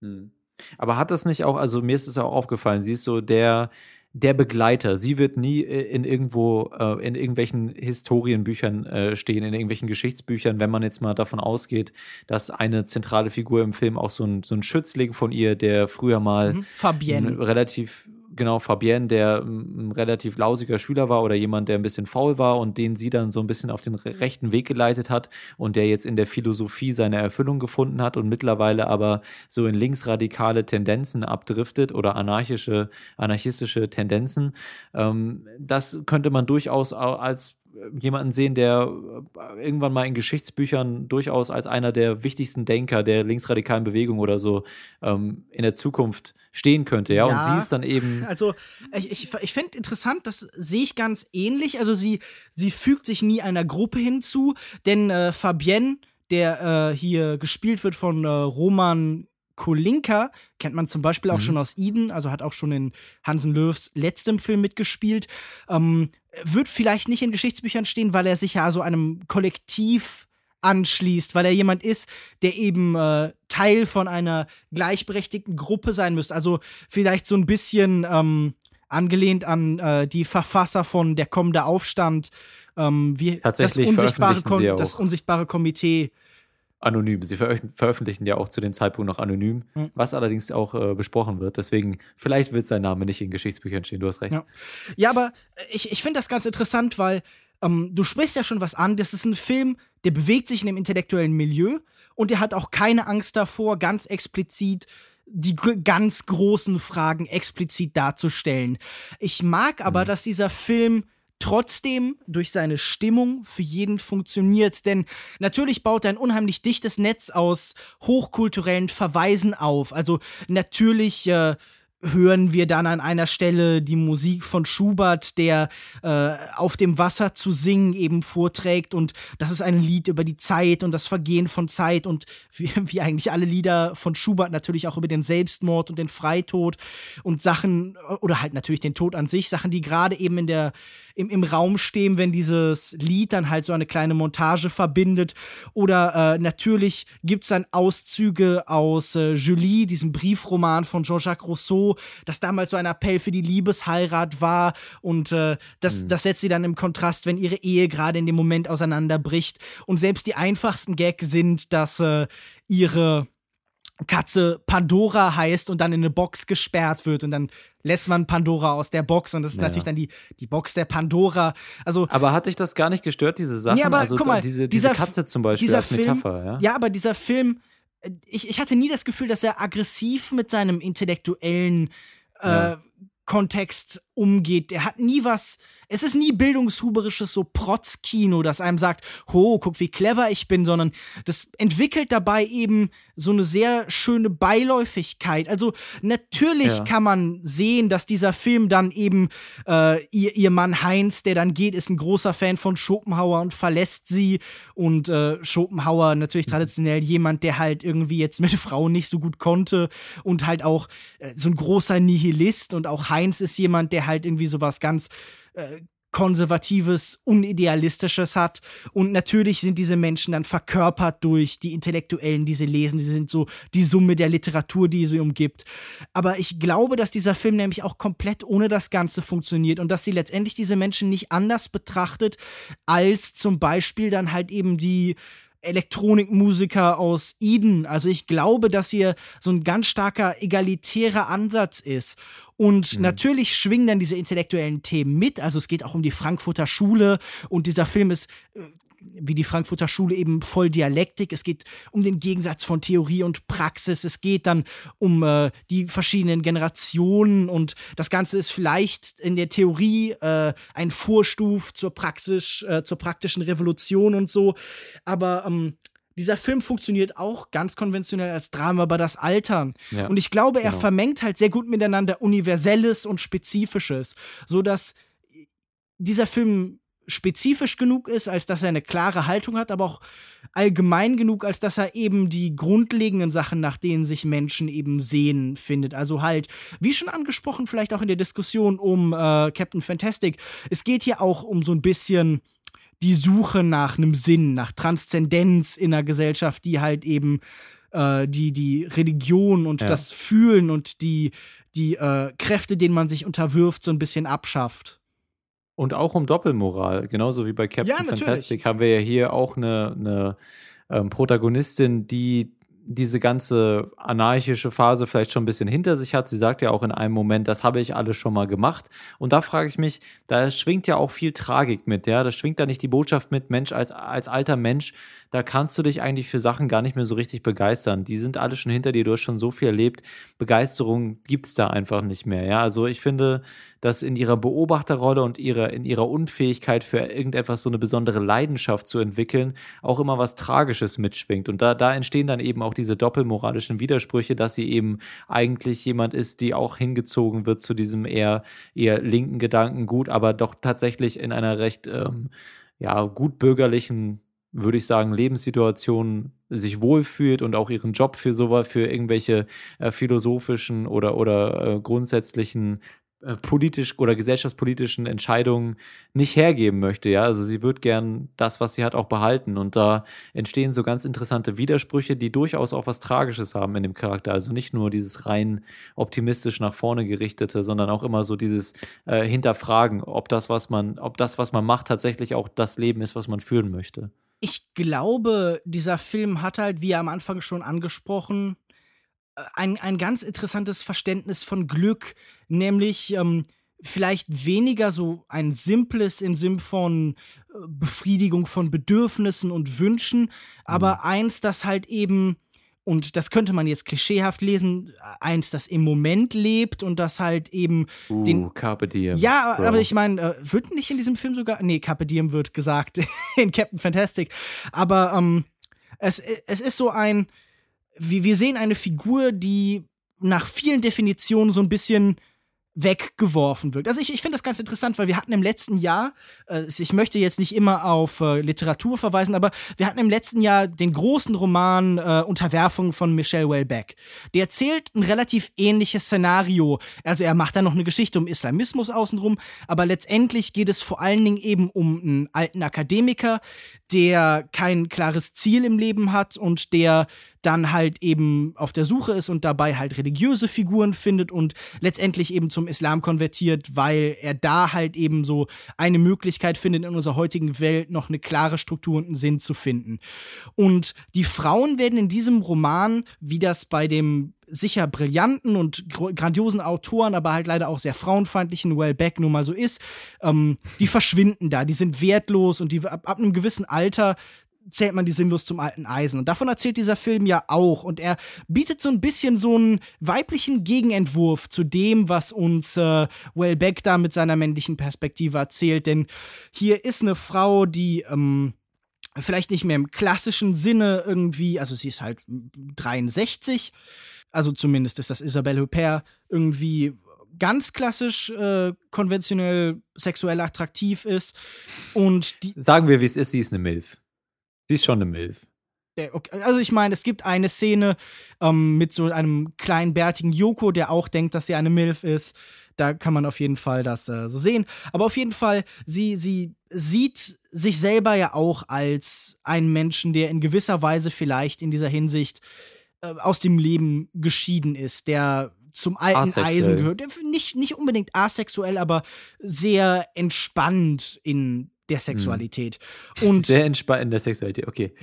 Mhm. Aber hat das nicht auch, also mir ist es auch aufgefallen, sie ist so der, der Begleiter. Sie wird nie äh, in irgendwo, äh, in irgendwelchen Historienbüchern äh, stehen, in irgendwelchen Geschichtsbüchern, wenn man jetzt mal davon ausgeht, dass eine zentrale Figur im Film auch so ein, so ein Schützling von ihr, der früher mal mhm. Fabienne. relativ genau Fabienne, der ein relativ lausiger Schüler war oder jemand, der ein bisschen faul war und den sie dann so ein bisschen auf den rechten Weg geleitet hat und der jetzt in der Philosophie seine Erfüllung gefunden hat und mittlerweile aber so in linksradikale Tendenzen abdriftet oder anarchische, anarchistische Tendenzen. Ähm, das könnte man durchaus als jemanden sehen, der äh, irgendwann mal in Geschichtsbüchern durchaus als einer der wichtigsten Denker der linksradikalen Bewegung oder so ähm, in der Zukunft stehen könnte, ja? ja? Und sie ist dann eben. Also, ich, ich, ich finde interessant, das sehe ich ganz ähnlich. Also, sie, sie fügt sich nie einer Gruppe hinzu, denn äh, Fabienne, der äh, hier gespielt wird von äh, Roman Kolinka kennt man zum Beispiel auch mhm. schon aus Eden, also hat auch schon in Hansen Löws letztem Film mitgespielt. Ähm, wird vielleicht nicht in Geschichtsbüchern stehen, weil er sich ja so einem Kollektiv anschließt, weil er jemand ist, der eben äh, Teil von einer gleichberechtigten Gruppe sein müsste. Also vielleicht so ein bisschen ähm, angelehnt an äh, die Verfasser von Der kommende Aufstand, ähm, wie Tatsächlich das unsichtbare, das unsichtbare Komitee. Anonym. Sie veröf- veröffentlichen ja auch zu dem Zeitpunkt noch anonym, Mhm. was allerdings auch äh, besprochen wird. Deswegen, vielleicht wird sein Name nicht in Geschichtsbüchern stehen. Du hast recht. Ja, ja aber ich, ich finde das ganz interessant, weil ähm, du sprichst ja schon was an. Das ist ein Film, der bewegt sich in dem intellektuellen Milieu und der hat auch keine Angst davor, ganz explizit die ganz großen Fragen explizit darzustellen. Ich mag aber, dass dieser Film trotzdem durch seine Stimmung für jeden funktioniert. Denn natürlich baut er ein unheimlich dichtes Netz aus hochkulturellen Verweisen auf. Also natürlich äh, hören wir dann an einer Stelle die Musik von Schubert, der äh, auf dem Wasser zu singen eben vorträgt und das ist ein Lied über die Zeit und das Vergehen von Zeit und wie, wie eigentlich alle Lieder von Schubert natürlich auch über den Selbstmord und den Freitod und Sachen oder halt natürlich den Tod an sich, Sachen, die gerade eben in der im, im Raum stehen, wenn dieses Lied dann halt so eine kleine Montage verbindet. Oder äh, natürlich gibt es dann Auszüge aus äh, Julie, diesem Briefroman von Jean-Jacques Rousseau, das damals so ein Appell für die Liebesheirat war. Und äh, das, das setzt sie dann im Kontrast, wenn ihre Ehe gerade in dem Moment auseinanderbricht. Und selbst die einfachsten Gags sind, dass äh, ihre Katze Pandora heißt und dann in eine Box gesperrt wird und dann lässt man Pandora aus der Box und das ist Ja. natürlich dann die, die Box der Pandora. Also Aber hat dich das gar nicht gestört, diese Sachen? Nee, aber also guck mal, diese, diese Katze zum Beispiel dieser als Film, Metapher, ja? Ja, aber dieser Film, äh, ich, ich hatte nie das Gefühl, dass er aggressiv mit seinem intellektuellen äh, Ja. Kontext umgeht. Er hat nie was, es ist nie bildungshuberisches so Protzkino, das einem sagt, ho, guck, wie clever ich bin, sondern das entwickelt dabei eben so eine sehr schöne Beiläufigkeit. Also natürlich Ja. kann man sehen, dass dieser Film dann eben äh, ihr, ihr Mann Heinz, der dann geht, ist ein großer Fan von Schopenhauer und verlässt sie und äh, Schopenhauer natürlich traditionell jemand, der halt irgendwie jetzt mit Frauen nicht so gut konnte und halt auch äh, so ein großer Nihilist und auch Heinz ist jemand, der halt irgendwie sowas ganz äh, konservatives, unidealistisches hat. Und natürlich sind diese Menschen dann verkörpert durch die Intellektuellen, die sie lesen. Sie sind so die Summe der Literatur, die sie umgibt. Aber ich glaube, dass dieser Film nämlich auch komplett ohne das Ganze funktioniert und dass sie letztendlich diese Menschen nicht anders betrachtet als zum Beispiel dann halt eben die Elektronikmusiker aus Eden. Also ich glaube, dass hier so ein ganz starker egalitärer Ansatz ist. Und natürlich schwingen dann diese intellektuellen Themen mit. Also es geht auch um die Frankfurter Schule und dieser Film ist äh, wie die Frankfurter Schule eben voll Dialektik. Es geht um den Gegensatz von Theorie und Praxis. Es geht dann um äh, die verschiedenen Generationen und das Ganze ist vielleicht in der Theorie äh, ein Vorstuf zur Praxis, äh, zur praktischen Revolution und so. Aber ähm, dieser Film funktioniert auch ganz konventionell als Drama über das Altern. Ja, und ich glaube, er genau. vermengt halt sehr gut miteinander Universelles und Spezifisches, so dass dieser Film spezifisch genug ist, als dass er eine klare Haltung hat, aber auch allgemein genug, als dass er eben die grundlegenden Sachen, nach denen sich Menschen eben sehen, findet. Also halt, wie schon angesprochen, vielleicht auch in der Diskussion um äh, Captain Fantastic, es geht hier auch um so ein bisschen die Suche nach einem Sinn, nach Transzendenz in einer Gesellschaft, die halt eben äh, die, die Religion und Ja. das Fühlen und die, die äh, Kräfte, denen man sich unterwirft, so ein bisschen abschafft. Und auch um Doppelmoral, genauso wie bei Captain Ja. Fantastic haben wir ja hier auch eine, eine ähm, Protagonistin, die diese ganze anarchische Phase vielleicht schon ein bisschen hinter sich hat. Sie sagt ja auch in einem Moment, das habe ich alles schon mal gemacht. Und da frage ich mich, da schwingt ja auch viel Tragik mit, ja. Da schwingt da nicht die Botschaft mit, Mensch, als, als alter Mensch, da kannst du dich eigentlich für Sachen gar nicht mehr so richtig begeistern. Die sind alle schon hinter dir, du hast schon so viel erlebt. Begeisterung gibt's da einfach nicht mehr, ja. Also ich finde, dass in ihrer Beobachterrolle und ihrer, in ihrer Unfähigkeit für irgendetwas so eine besondere Leidenschaft zu entwickeln, auch immer was Tragisches mitschwingt. Und da, da entstehen dann eben auch diese doppelmoralischen Widersprüche, dass sie eben eigentlich jemand ist, die auch hingezogen wird zu diesem eher, eher linken Gedankengut, aber doch tatsächlich in einer recht, ähm, ja, gut bürgerlichen würde ich sagen, Lebenssituation sich wohlfühlt und auch ihren Job für sowas, für irgendwelche äh, philosophischen oder, oder äh, grundsätzlichen äh, politisch oder gesellschaftspolitischen Entscheidungen nicht hergeben möchte. Ja, also sie wird gern das, was sie hat, auch behalten. Und da entstehen so ganz interessante Widersprüche, die durchaus auch was Tragisches haben in dem Charakter. Also nicht nur dieses rein optimistisch nach vorne gerichtete, sondern auch immer so dieses äh, Hinterfragen, ob das, was man, ob das, was man macht, tatsächlich auch das Leben ist, was man führen möchte. Ich glaube, dieser Film hat halt, wie am Anfang schon angesprochen, ein, ein ganz interessantes Verständnis von Glück, nämlich ähm, vielleicht weniger so ein simples im Sinn von äh, Befriedigung von Bedürfnissen und Wünschen, aber mhm. eins, das halt eben und das könnte man jetzt klischeehaft lesen, eins, das im Moment lebt und das halt eben uh, den Carpe Diem. Ja, Bro. aber ich meine, äh, wird nicht in diesem Film sogar nee, Carpe Diem wird gesagt in Captain Fantastic, aber ähm, es, es ist so ein wir, wir sehen eine Figur, die nach vielen Definitionen so ein bisschen weggeworfen wird. Also ich, ich finde das ganz interessant, weil wir hatten im letzten Jahr, äh, ich möchte jetzt nicht immer auf äh, Literatur verweisen, aber wir hatten im letzten Jahr den großen Roman äh, Unterwerfung von Michel Houellebecq. Der erzählt ein relativ ähnliches Szenario. Also er macht da noch eine Geschichte um Islamismus außenrum, aber letztendlich geht es vor allen Dingen eben um einen alten Akademiker, der kein klares Ziel im Leben hat und der dann halt eben auf der Suche ist und dabei halt religiöse Figuren findet und letztendlich eben zum Islam konvertiert, weil er da halt eben so eine Möglichkeit findet, in unserer heutigen Welt noch eine klare Struktur und einen Sinn zu finden. Und die Frauen werden in diesem Roman, wie das bei dem sicher brillanten und grandiosen Autoren, aber halt leider auch sehr frauenfeindlichen Wellbeck nun mal so ist, ähm, die verschwinden da, die sind wertlos und die ab, ab einem gewissen Alter zählt man die sinnlos zum alten Eisen. Und davon erzählt dieser Film ja auch. Und er bietet so ein bisschen so einen weiblichen Gegenentwurf zu dem, was uns äh, Wellbeck da mit seiner männlichen Perspektive erzählt. Denn hier ist eine Frau, die ähm, vielleicht nicht mehr im klassischen Sinne irgendwie, also sie ist halt 63, also zumindest ist das Isabelle Huppert irgendwie ganz klassisch äh, konventionell sexuell attraktiv ist und sagen wir wie es ist sie ist eine Milf Sie ist schon eine Milf. Okay. Also ich meine, es gibt eine Szene ähm, mit so einem kleinen bärtigen Yoko, der auch denkt, dass sie eine Milf ist. Da kann man auf jeden Fall das äh, so sehen. Aber auf jeden Fall, sie, sie sieht sich selber ja auch als einen Menschen, der in gewisser Weise vielleicht in dieser Hinsicht äh, aus dem Leben geschieden ist, der zum alten asexuell. Eisen gehört. Nicht, nicht unbedingt asexuell, aber sehr entspannt in der Sexualität. Hm. Und Sehr entspannt in der Sexualität, okay.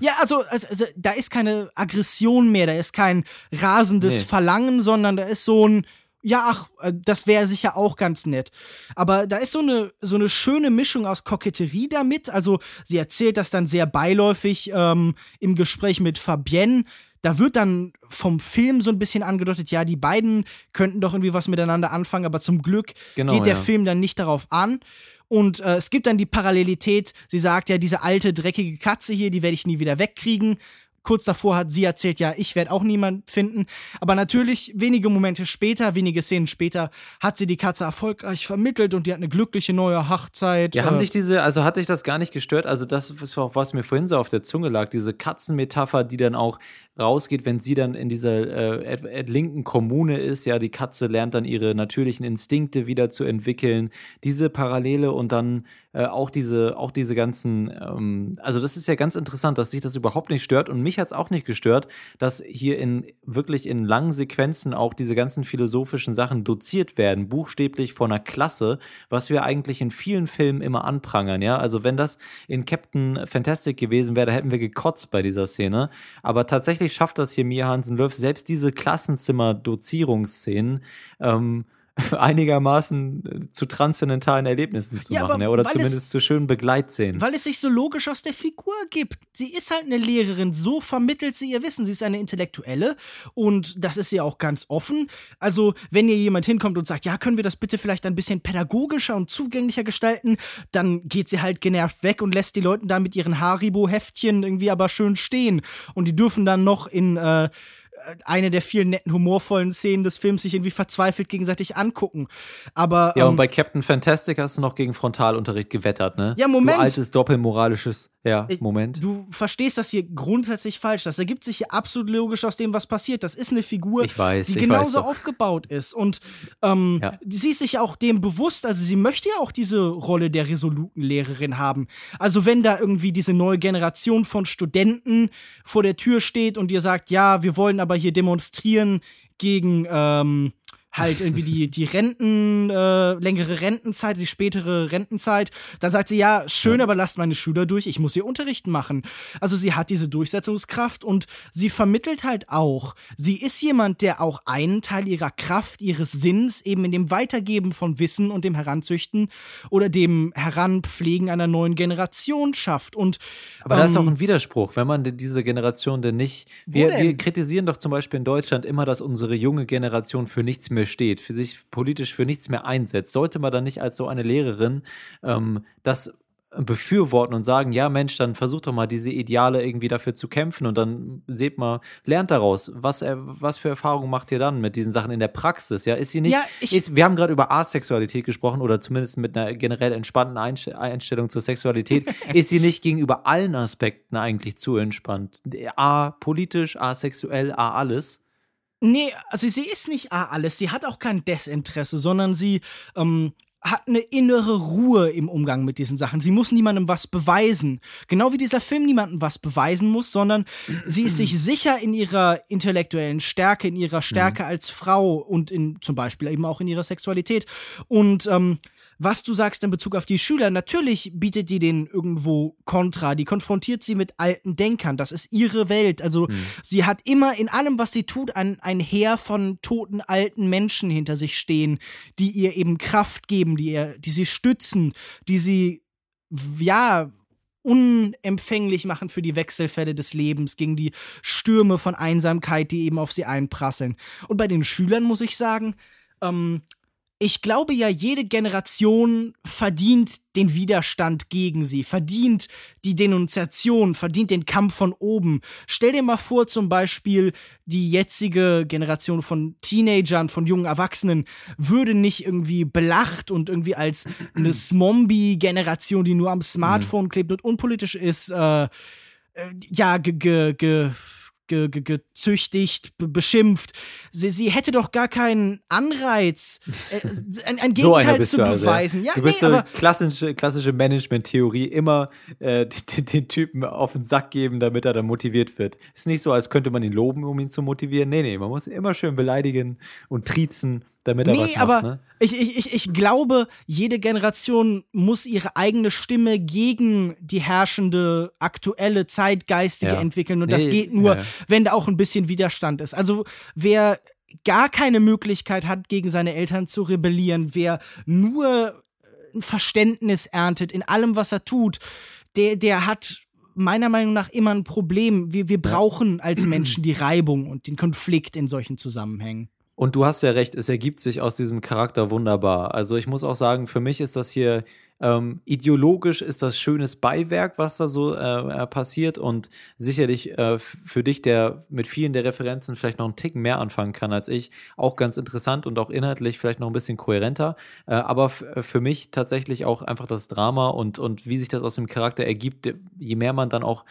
Ja, also, also, also, da ist keine Aggression mehr, da ist kein rasendes nee. Verlangen, sondern da ist so ein, ja, ach, äh, das wäre sicher auch ganz nett. Aber da ist so eine, so eine schöne Mischung aus Koketterie damit. Also, sie erzählt das dann sehr beiläufig ähm, im Gespräch mit Fabienne. Da wird dann vom Film so ein bisschen angedeutet, ja, die beiden könnten doch irgendwie was miteinander anfangen, aber zum Glück genau, geht der ja. Film dann nicht darauf an. Und äh, es gibt dann die Parallelität, sie sagt ja, diese alte, dreckige Katze hier, die werde ich nie wieder wegkriegen kurz davor hat sie erzählt, ja, ich werde auch niemand finden. Aber natürlich, wenige Momente später, wenige Szenen später, hat sie die Katze erfolgreich vermittelt und die hat eine glückliche neue Hochzeit. Ja, haben äh, dich diese, also hat dich das gar nicht gestört? Also, das ist auch, was mir vorhin so auf der Zunge lag, diese Katzenmetapher, die dann auch rausgeht, wenn sie dann in dieser äh, linken Kommune ist, ja, die Katze lernt dann ihre natürlichen Instinkte wieder zu entwickeln. Diese Parallele und dann äh, auch diese, auch diese ganzen, ähm, also das ist ja ganz interessant, dass sich das überhaupt nicht stört und mich hat es auch nicht gestört, dass hier in wirklich in langen Sequenzen auch diese ganzen philosophischen Sachen doziert werden, buchstäblich von einer Klasse, was wir eigentlich in vielen Filmen immer anprangern, ja. Also wenn das in Captain Fantastic gewesen wäre, da hätten wir gekotzt bei dieser Szene. Aber tatsächlich schafft das hier Mia Hansen-Löw, selbst diese Klassenzimmer-Dozierungsszenen ähm, einigermaßen äh, zu transzendentalen Erlebnissen zu ja, machen, ja, oder zumindest es, zu schönen Begleitszenen. Weil es sich so logisch aus der Figur gibt. Sie ist halt eine Lehrerin, so vermittelt sie ihr Wissen. Sie ist eine Intellektuelle und das ist ja auch ganz offen. Also, wenn ihr jemand hinkommt und sagt, ja, können wir das bitte vielleicht ein bisschen pädagogischer und zugänglicher gestalten, dann geht sie halt genervt weg und lässt die Leute da mit ihren Haribo-Heftchen irgendwie aber schön stehen. Und die dürfen dann noch in äh, eine der vielen netten, humorvollen Szenen des Films sich irgendwie verzweifelt gegenseitig angucken. Aber. Ja, ähm, und bei Captain Fantastic hast du noch gegen Frontalunterricht gewettert, ne? Ja, Moment. Du altes, doppelmoralisches. Ja, Moment. Du verstehst das hier grundsätzlich falsch. Das ergibt sich hier absolut logisch aus dem, was passiert. Das ist eine Figur, ich weiß, die genauso weiß aufgebaut ist. Und ähm, Ja. sie ist sich auch dem bewusst, also sie möchte ja auch diese Rolle der resoluten Lehrerin haben. Also wenn da irgendwie diese neue Generation von Studenten vor der Tür steht und dir sagt, ja, wir wollen aber hier demonstrieren gegen ähm, halt irgendwie die, die Renten, äh, längere Rentenzeit, die spätere Rentenzeit. Dann sagt sie, ja, schön, aber lasst meine Schüler durch, ich muss hier Unterrichten machen. Also sie hat diese Durchsetzungskraft und sie vermittelt halt auch. Sie ist jemand, der auch einen Teil ihrer Kraft, ihres Sinns eben in dem Weitergeben von Wissen und dem Heranzüchten oder dem Heranpflegen einer neuen Generation schafft. Und Aber da ist auch ähm, ein Widerspruch, wenn man diese Generation denn nicht. Wir, denn? wir kritisieren doch zum Beispiel in Deutschland immer, dass unsere junge Generation für nichts mehr steht, für sich politisch für nichts mehr einsetzt. Sollte man dann nicht als so eine Lehrerin ähm, das befürworten und sagen, ja Mensch, dann versucht doch mal diese Ideale irgendwie dafür zu kämpfen und dann seht mal, lernt daraus. Was, äh, was für Erfahrungen macht ihr dann mit diesen Sachen in der Praxis? Ja, ist sie nicht, Ja, ist, wir haben gerade über Asexualität gesprochen oder zumindest mit einer generell entspannten Einst- Einstellung zur Sexualität. ist sie nicht gegenüber allen Aspekten eigentlich zu entspannt? A, politisch, A, sexuell, A, alles. Nee, also sie ist nicht A alles, sie hat auch kein Desinteresse, sondern sie ähm, hat eine innere Ruhe im Umgang mit diesen Sachen. Sie muss niemandem was beweisen. Genau wie dieser Film niemandem was beweisen muss, sondern sie ist sich sicher in ihrer intellektuellen Stärke, in ihrer Stärke als Frau und in zum Beispiel eben auch in ihrer Sexualität. Und ähm, was du sagst in Bezug auf die Schüler, natürlich bietet die denen irgendwo Kontra, die konfrontiert sie mit alten Denkern, das ist ihre Welt. Also sie hat immer in allem, was sie tut, ein, ein Heer von toten alten Menschen hinter sich stehen, die ihr eben Kraft geben, die, ihr, die sie stützen, die sie, ja, unempfänglich machen für die Wechselfälle des Lebens, gegen die Stürme von Einsamkeit, die eben auf sie einprasseln. Und bei den Schülern muss ich sagen, ähm, ich glaube ja, jede Generation verdient den Widerstand gegen sie, verdient die Denunziation, verdient den Kampf von oben. Stell dir mal vor, zum Beispiel, die jetzige Generation von Teenagern, von jungen Erwachsenen, würde nicht irgendwie belacht und irgendwie als eine Zombie-Generation, die nur am Smartphone klebt und unpolitisch ist, äh, äh, ja, ge, ge, ge, ge, ge, gezüchtigt, be beschimpft. Sie, sie hätte doch gar keinen Anreiz, äh, ein, ein So Gegenteil bist zu du also. beweisen. Ja, du bist nee, so klassische, klassische Management-Theorie, immer äh, den, den Typen auf den Sack geben, damit er dann motiviert wird. Ist nicht so, als könnte man ihn loben, um ihn zu motivieren. Nee, nee, man muss ihn immer schön beleidigen und triezen, damit er nee, was macht. aber ne? ich, ich, ich, ich glaube, jede Generation muss ihre eigene Stimme gegen die herrschende, aktuelle, zeitgeistige Ja. entwickeln. Und das Nee, geht nur, ja, ja. wenn da auch ein bisschen Widerstand ist. Also wer gar keine Möglichkeit hat, gegen seine Eltern zu rebellieren, wer nur ein Verständnis erntet in allem, was er tut, der, der hat meiner Meinung nach immer ein Problem. Wir, wir brauchen als Menschen die Reibung und den Konflikt in solchen Zusammenhängen. Und du hast ja recht, es ergibt sich aus diesem Charakter wunderbar. Also ich muss auch sagen, für mich ist das hier ähm, ideologisch ist das schönes Beiwerk, was da so äh, äh, passiert und sicherlich äh, für dich, der mit vielen der Referenzen vielleicht noch einen Ticken mehr anfangen kann als ich, auch ganz interessant und auch inhaltlich vielleicht noch ein bisschen kohärenter. Äh, aber f- für mich tatsächlich auch einfach das Drama und, und wie sich das aus dem Charakter ergibt, je mehr man dann auch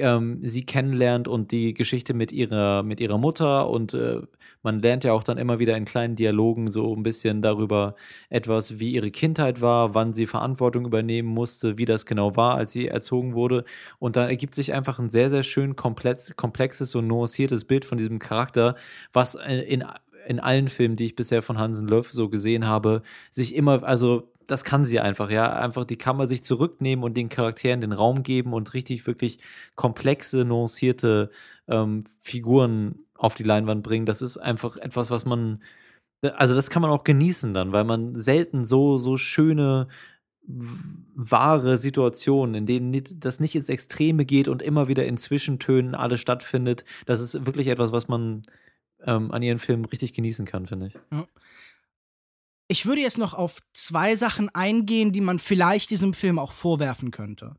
ähm, sie kennenlernt und die Geschichte mit ihrer, mit ihrer Mutter und äh, man lernt ja auch dann immer wieder in kleinen Dialogen so ein bisschen darüber etwas, wie ihre Kindheit war, wann sie Verantwortung übernehmen musste, wie das genau war, als sie erzogen wurde. Und dann ergibt sich einfach ein sehr, sehr schön komplex, komplexes und nuanciertes Bild von diesem Charakter, was äh, in, in allen Filmen, die ich bisher von Hansen Löff so gesehen habe, sich immer, also das kann sie einfach, ja. Einfach die man sich zurücknehmen und den Charakteren den Raum geben und richtig, wirklich komplexe, nuancierte ähm, Figuren auf die Leinwand bringen. Das ist einfach etwas, was man, also das kann man auch genießen dann, weil man selten so, so schöne, wahre Situationen, in denen das nicht ins Extreme geht und immer wieder in Zwischentönen alles stattfindet. Das ist wirklich etwas, was man ähm, an ihren Filmen richtig genießen kann, finde ich. Ich würde jetzt noch auf zwei Sachen eingehen, die man vielleicht diesem Film auch vorwerfen könnte.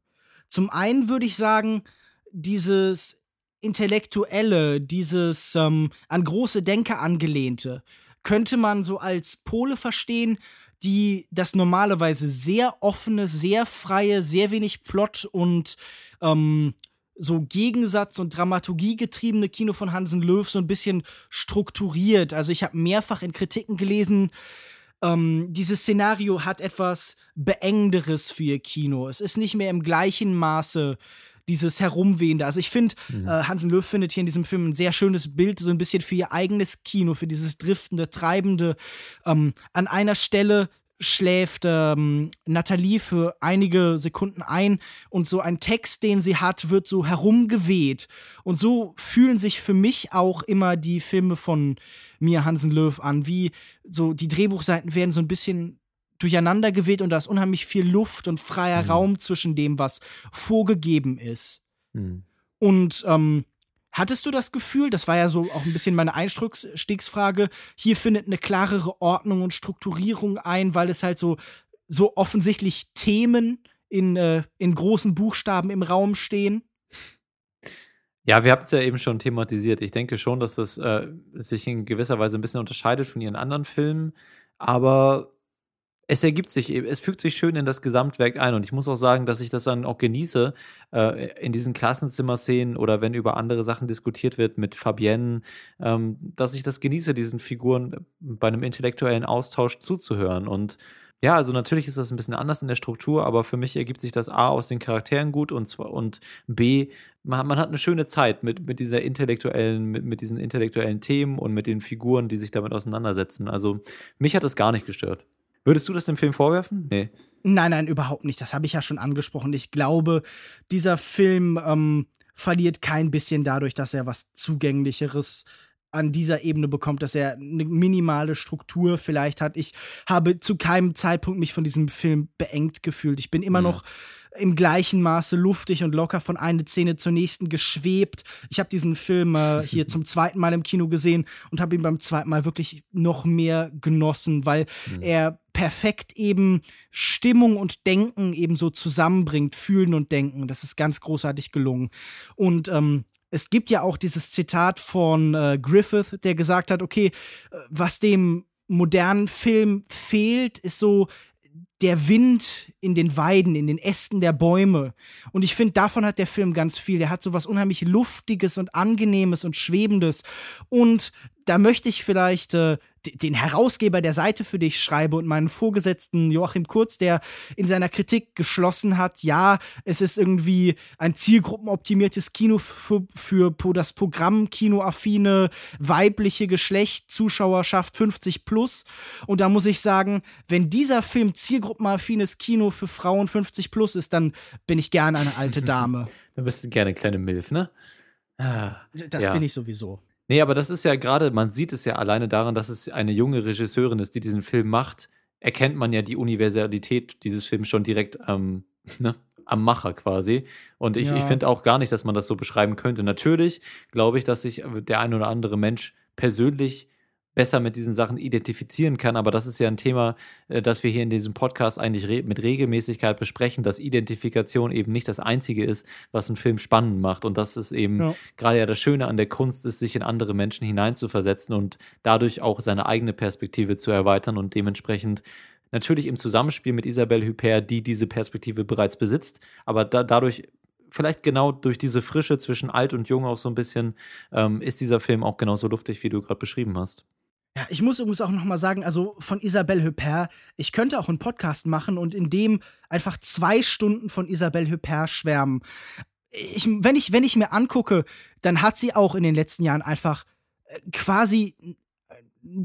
Zum einen würde ich sagen, dieses Intellektuelle, dieses ähm, an große Denker angelehnte, könnte man so als Pole verstehen, die das normalerweise sehr offene, sehr freie, sehr wenig Plot und ähm, so Gegensatz und Dramaturgie getriebene Kino von Hansen Löw so ein bisschen strukturiert. Also ich habe mehrfach in Kritiken gelesen, ähm, dieses Szenario hat etwas Beengenderes für ihr Kino. Es ist nicht mehr im gleichen Maße dieses Herumwehende. Also ich finde, mhm. äh, Hansen Löw findet hier in diesem Film ein sehr schönes Bild, so ein bisschen für ihr eigenes Kino, für dieses driftende, treibende. Ähm, an einer Stelle schläft ähm, Nathalie für einige Sekunden ein und so ein Text, den sie hat, wird so herumgeweht. Und so fühlen sich für mich auch immer die Filme von Mia Hansen Löw an, wie so die Drehbuchseiten werden so ein bisschen durcheinander geweht und da ist unheimlich viel Luft und freier mhm. Raum zwischen dem, was vorgegeben ist. Mhm. Und ähm, Hattest du das Gefühl, das war ja so auch ein bisschen meine Einstiegsfrage, hier findet eine klarere Ordnung und Strukturierung ein, weil es halt so, so offensichtlich Themen in, äh, in großen Buchstaben im Raum stehen? Ja, wir haben es ja eben schon thematisiert. Ich denke schon, dass das äh, sich in gewisser Weise ein bisschen unterscheidet von ihren anderen Filmen, aber es ergibt sich eben, es fügt sich schön in das Gesamtwerk ein. Und ich muss auch sagen, dass ich das dann auch genieße, äh, in diesen Klassenzimmer-Szenen oder wenn über andere Sachen diskutiert wird mit Fabienne, ähm, dass ich das genieße, diesen Figuren bei einem intellektuellen Austausch zuzuhören. Und ja, also natürlich ist das ein bisschen anders in der Struktur, aber für mich ergibt sich das A aus den Charakteren gut und zwar und B, man, man hat eine schöne Zeit mit, mit dieser intellektuellen, mit, mit diesen intellektuellen Themen und mit den Figuren, die sich damit auseinandersetzen. Also mich hat das gar nicht gestört. Würdest du das dem Film vorwerfen? Nee. Nein, nein, überhaupt nicht. Das habe ich ja schon angesprochen. Ich glaube, dieser Film ähm, verliert kein bisschen dadurch, dass er was Zugänglicheres an dieser Ebene bekommt, dass er eine minimale Struktur vielleicht hat. Ich habe zu keinem Zeitpunkt mich von diesem Film beengt gefühlt. Ich bin immer mhm. noch im gleichen Maße luftig und locker von einer Szene zur nächsten geschwebt. Ich habe diesen Film äh, hier zum zweiten Mal im Kino gesehen und habe ihn beim zweiten Mal wirklich noch mehr genossen, weil mhm. er perfekt eben Stimmung und Denken eben so zusammenbringt, fühlen und denken. Das ist ganz großartig gelungen. Und ähm, es gibt ja auch dieses Zitat von äh, Griffith, der gesagt hat, okay, äh, was dem modernen Film fehlt, ist so der Wind in den Weiden, in den Ästen der Bäume. Und ich finde, davon hat der Film ganz viel. Der hat so was unheimlich Luftiges und Angenehmes und Schwebendes. Und da möchte ich vielleicht äh, den Herausgeber der Seite für dich schreibe und meinen Vorgesetzten Joachim Kurz, der in seiner Kritik geschlossen hat, ja, es ist irgendwie ein zielgruppenoptimiertes Kino für, für das Programm kinoaffine weibliche Geschlecht, Zuschauerschaft 50 plus. Und da muss ich sagen, wenn dieser Film zielgruppenaffines Kino für Frauen 50 plus ist, dann bin ich gerne eine alte Dame. dann bist du gerne kleine Milf, ne? Ah, das ja. bin ich sowieso. Nee, aber das ist ja gerade, man sieht es ja alleine daran, dass es eine junge Regisseurin ist, die diesen Film macht, erkennt man ja die Universalität dieses Films schon direkt ähm, ne, am Macher quasi. Und ich, ja. ich finde auch gar nicht, dass man das so beschreiben könnte. Natürlich glaube ich, dass sich der ein oder andere Mensch persönlich besser mit diesen Sachen identifizieren kann. Aber das ist ja ein Thema, äh, das wir hier in diesem Podcast eigentlich re mit Regelmäßigkeit besprechen, dass Identifikation eben nicht das Einzige ist, was einen Film spannend macht. Und das ist eben ja. gerade ja das Schöne an der Kunst, ist, sich in andere Menschen hineinzuversetzen und dadurch auch seine eigene Perspektive zu erweitern und dementsprechend natürlich im Zusammenspiel mit Isabelle Huppert, die diese Perspektive bereits besitzt, aber da, dadurch vielleicht genau durch diese Frische zwischen alt und jung auch so ein bisschen, ähm, ist dieser Film auch genauso luftig, wie du gerade beschrieben hast. Ja, ich muss übrigens auch noch mal sagen, also von Isabelle Huppert, ich könnte auch einen Podcast machen und in dem einfach zwei Stunden von Isabelle Huppert schwärmen. Ich, wenn, ich, wenn ich mir angucke, dann hat sie auch in den letzten Jahren einfach äh, quasi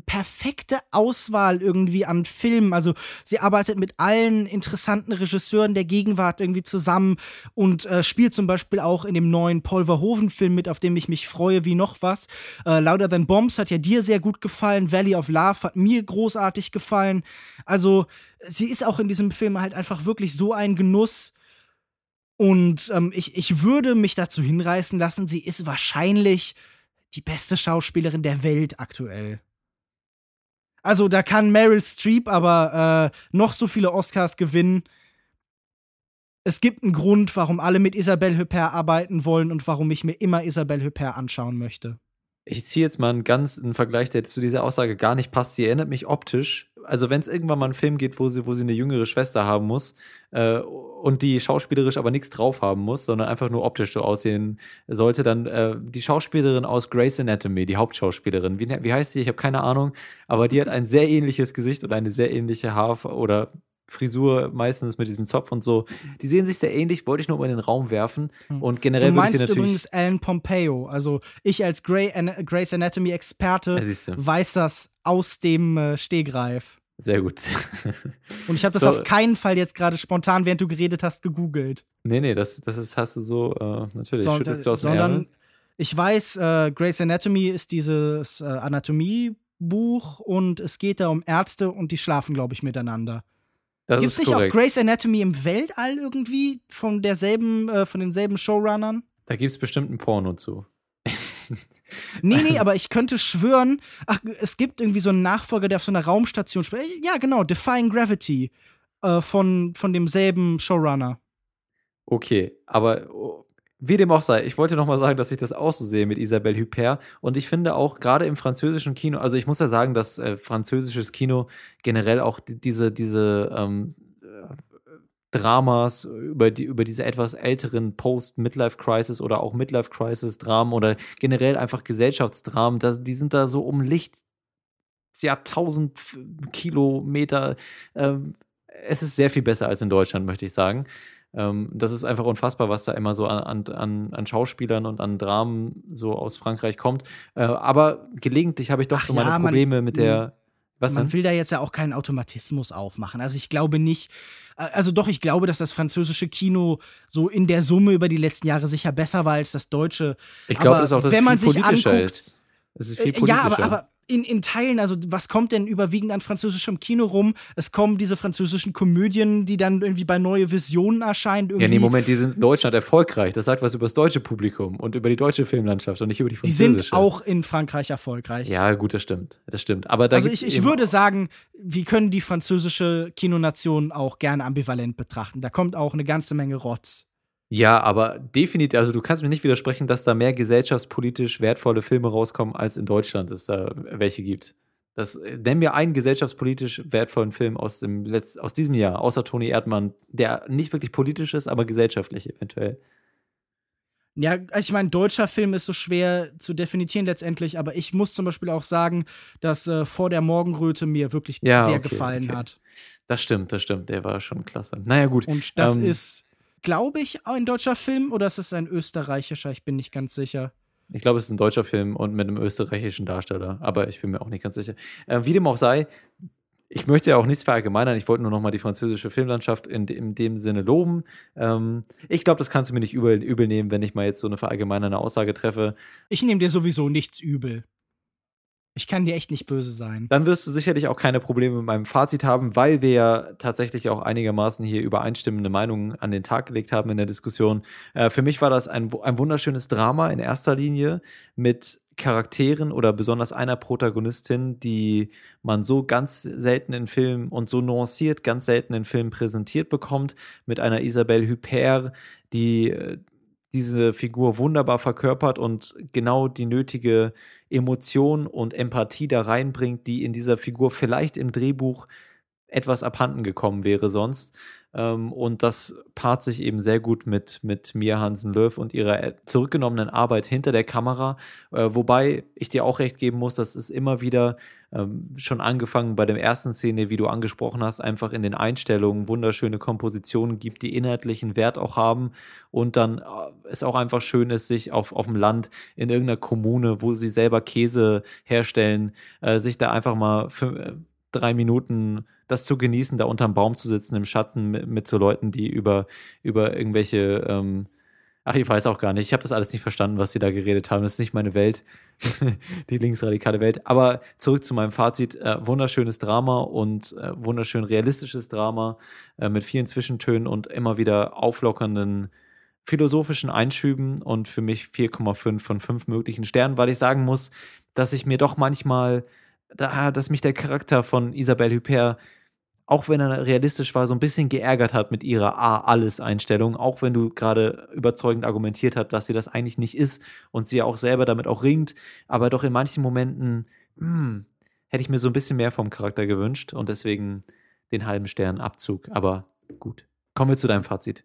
perfekte Auswahl irgendwie an Filmen. Also sie arbeitet mit allen interessanten Regisseuren der Gegenwart irgendwie zusammen und äh, spielt zum Beispiel auch in dem neuen Paul Verhoeven-Film mit, auf dem ich mich freue wie noch was. Äh, Louder Than Bombs hat ja dir sehr gut gefallen. Valley of Love hat mir großartig gefallen. Also sie ist auch in diesem Film halt einfach wirklich so ein Genuss. Und ähm, ich, ich würde mich dazu hinreißen lassen, sie ist wahrscheinlich die beste Schauspielerin der Welt aktuell. Also da kann Meryl Streep aber äh, noch so viele Oscars gewinnen. Es gibt einen Grund, warum alle mit Isabelle Huppert arbeiten wollen und warum ich mir immer Isabelle Huppert anschauen möchte. Ich ziehe jetzt mal einen ganz einen Vergleich, der zu dieser Aussage gar nicht passt. Sie erinnert mich optisch also wenn es irgendwann mal einen Film geht, wo sie, wo sie eine jüngere Schwester haben muss äh, und die schauspielerisch aber nichts drauf haben muss, sondern einfach nur optisch so aussehen sollte, dann äh, die Schauspielerin aus Grey's Anatomy, die Hauptschauspielerin, wie, wie heißt die? Ich habe keine Ahnung, aber die hat ein sehr ähnliches Gesicht und eine sehr ähnliche Haar- oder Frisur meistens mit diesem Zopf und so. Die sehen sich sehr ähnlich, wollte ich nur mal in den Raum werfen. Und generell du meinst würde ich dir natürlich. übrigens Alan Pompeo. Also ich als Grey An Grey's Anatomy Experte du. weiß das aus dem äh, Stehgreif. Sehr gut. Und ich habe das So. auf keinen Fall jetzt gerade spontan, während du geredet hast, gegoogelt. nee, nee, das, das ist, hast du so, äh, natürlich, So- schüttelst du aus dem sondern Ärmel. ich weiß, äh, Grey's Anatomy ist dieses äh, Anatomiebuch und es geht da um Ärzte und die schlafen, glaube ich, miteinander. Das Gibt es ist nicht korrekt. auch Grey's Anatomy im Weltall irgendwie von derselben, äh, von denselben Showrunnern? Da gibt es bestimmt ein Porno zu. Nee, nee, aber ich könnte schwören, ach, es gibt irgendwie so einen Nachfolger, der auf so einer Raumstation spielt. Äh, Ja, genau, Defying Gravity äh, von, von demselben Showrunner. Okay, aber oh, wie dem auch sei, ich wollte noch mal sagen, dass ich das auch so sehe mit Isabelle Huppert und ich finde auch gerade im französischen Kino, also ich muss ja sagen, dass äh, französisches Kino generell auch die, diese, diese ähm, äh, Dramas über, die, über diese etwas älteren Post-Midlife-Crisis oder auch Midlife-Crisis-Dramen oder generell einfach Gesellschaftsdramen, das, die sind da so um Licht, ja, 1000 F- Kilometer. Ähm, es ist sehr viel besser als in Deutschland, möchte ich sagen. Ähm, das ist einfach unfassbar, was da immer so an, an, an Schauspielern und an Dramen so aus Frankreich kommt. Äh, aber gelegentlich habe ich doch Ach so meine ja, man- Probleme mit der. Was Man denn? will da jetzt ja auch keinen Automatismus aufmachen. Also ich glaube nicht, also doch, ich glaube, dass das französische Kino so in der Summe über die letzten Jahre sicher besser war als das deutsche. Ich glaube, das ist auch, dass wenn man sich politischer anguckt, ist. Es ist viel Äh, politischer. Ja, aber, aber in, in Teilen, also was kommt denn überwiegend an französischem Kino rum? Es kommen diese französischen Komödien, die dann irgendwie bei Neue Visionen erscheinen. Irgendwie. ja, nee, Moment, die sind in Deutschland erfolgreich. Das sagt was über das deutsche Publikum und über die deutsche Filmlandschaft und nicht über die die französische. sind auch in Frankreich erfolgreich. Ja, gut, das stimmt. Das stimmt. Aber da also ich, ich würde sagen, wir können die französische Kinonation auch gerne ambivalent betrachten. Da kommt auch eine ganze Menge Rotz. Ja, aber definitiv, also du kannst mir nicht widersprechen, dass da mehr gesellschaftspolitisch wertvolle Filme rauskommen, als in Deutschland es da welche gibt. Das, äh, nenn mir einen gesellschaftspolitisch wertvollen Film aus, dem Letz-, aus diesem Jahr, außer Toni Erdmann, der nicht wirklich politisch ist, aber gesellschaftlich eventuell. Ja, also ich meine, deutscher Film ist so schwer zu definieren letztendlich, aber ich muss zum Beispiel auch sagen, dass äh, Vor der Morgenröte mir wirklich Ja, sehr okay, gefallen okay. hat. Das stimmt, das stimmt, der war schon klasse. Naja, gut. Und das ähm, ist, glaube ich, ein deutscher Film oder ist es ein österreichischer? Ich bin nicht ganz sicher. Ich glaube, es ist ein deutscher Film und mit einem österreichischen Darsteller, aber ich bin mir auch nicht ganz sicher. Äh, wie dem auch sei, ich möchte ja auch nichts verallgemeinern. Ich wollte nur noch mal die französische Filmlandschaft in, in dem Sinne loben. Ähm, ich glaube, das kannst du mir nicht übel, übel nehmen, wenn ich mal jetzt so eine verallgemeinernde Aussage treffe. Ich nehme dir sowieso nichts übel. Ich kann dir echt nicht böse sein. Dann wirst du sicherlich auch keine Probleme mit meinem Fazit haben, weil wir ja tatsächlich auch einigermaßen hier übereinstimmende Meinungen an den Tag gelegt haben in der Diskussion. Äh, für mich war das ein, ein wunderschönes Drama in erster Linie mit Charakteren oder besonders einer Protagonistin, die man so ganz selten in Filmen und so nuanciert ganz selten in Filmen präsentiert bekommt, mit einer Isabelle Huppert, die äh, diese Figur wunderbar verkörpert und genau die nötige Emotion und Empathie da reinbringt, die in dieser Figur vielleicht im Drehbuch etwas abhanden gekommen wäre sonst. Ähm, und das paart sich eben sehr gut mit, mit Mia Hansen-Löw und ihrer äh, zurückgenommenen Arbeit hinter der Kamera. Äh, wobei ich dir auch recht geben muss, dass es immer wieder ähm, schon angefangen bei der ersten Szene, wie du angesprochen hast, einfach in den Einstellungen wunderschöne Kompositionen gibt, die inhaltlichen Wert auch haben und dann äh, es auch einfach schön ist, sich auf, auf dem Land in irgendeiner Kommune, wo sie selber Käse herstellen, äh, sich da einfach mal fün- äh, drei Minuten das zu genießen, da unterm Baum zu sitzen im Schatten mit, mit so Leuten, die über, über irgendwelche, ähm, ach, ich weiß auch gar nicht, ich habe das alles nicht verstanden, was sie da geredet haben. Das ist nicht meine Welt, die linksradikale Welt. Aber zurück zu meinem Fazit: äh, wunderschönes Drama und äh, wunderschön realistisches Drama äh, mit vielen Zwischentönen und immer wieder auflockernden philosophischen Einschüben und für mich 4,5 von 5 möglichen Sternen, weil ich sagen muss, dass ich mir doch manchmal, da, dass mich der Charakter von Isabelle Huppert, auch wenn er realistisch war, so ein bisschen geärgert hat mit ihrer A-Alles-Einstellung, auch wenn du gerade überzeugend argumentiert hast, dass sie das eigentlich nicht ist und sie ja auch selber damit auch ringt, aber doch in manchen Momenten, hm, hätte ich mir so ein bisschen mehr vom Charakter gewünscht und deswegen den halben Stern Abzug. Aber gut. Kommen wir zu deinem Fazit.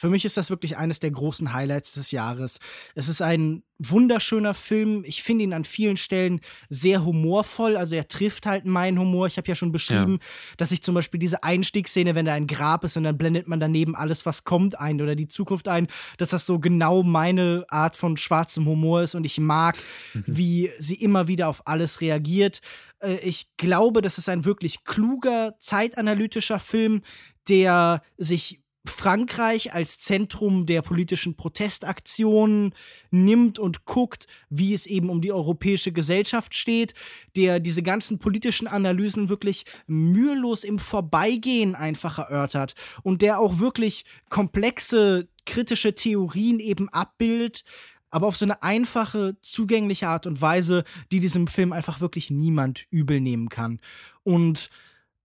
Für mich ist das wirklich eines der großen Highlights des Jahres. Es ist ein wunderschöner Film. Ich finde ihn an vielen Stellen sehr humorvoll. Also er trifft halt meinen Humor. Ich habe ja schon beschrieben, ja. dass ich zum Beispiel diese Einstiegsszene, wenn da ein Grab ist und dann blendet man daneben alles, was kommt, ein oder die Zukunft ein, dass das so genau meine Art von schwarzem Humor ist. Und ich mag, mhm. wie sie immer wieder auf alles reagiert. Äh, ich glaube, das ist ein wirklich kluger, zeitanalytischer Film, der sich Frankreich als Zentrum der politischen Protestaktionen nimmt und guckt, wie es eben um die europäische Gesellschaft steht, der diese ganzen politischen Analysen wirklich mühelos im Vorbeigehen einfach erörtert und der auch wirklich komplexe kritische Theorien eben abbildet, aber auf so eine einfache, zugängliche Art und Weise, die diesem Film einfach wirklich niemand übel nehmen kann. Und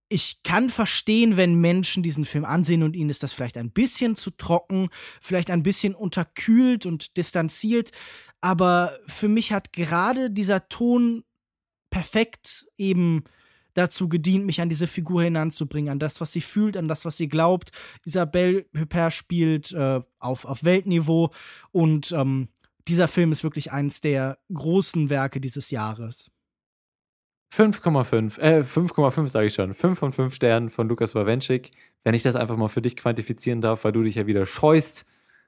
ich kann verstehen, wenn Menschen diesen Film ansehen und ihnen ist das vielleicht ein bisschen zu trocken, vielleicht ein bisschen unterkühlt und distanziert. Aber für mich hat gerade dieser Ton perfekt eben dazu gedient, mich an diese Figur hinanzubringen, an das, was sie fühlt, an das, was sie glaubt. Isabelle Huppert spielt äh, auf, auf Weltniveau und ähm, dieser Film ist wirklich eines der großen Werke dieses Jahres. 5,5, äh, 5,5 sage ich schon. 5 von 5 Sternen von Lukas Bawenschik. Wenn ich das einfach mal für dich quantifizieren darf, weil du dich ja wieder scheust.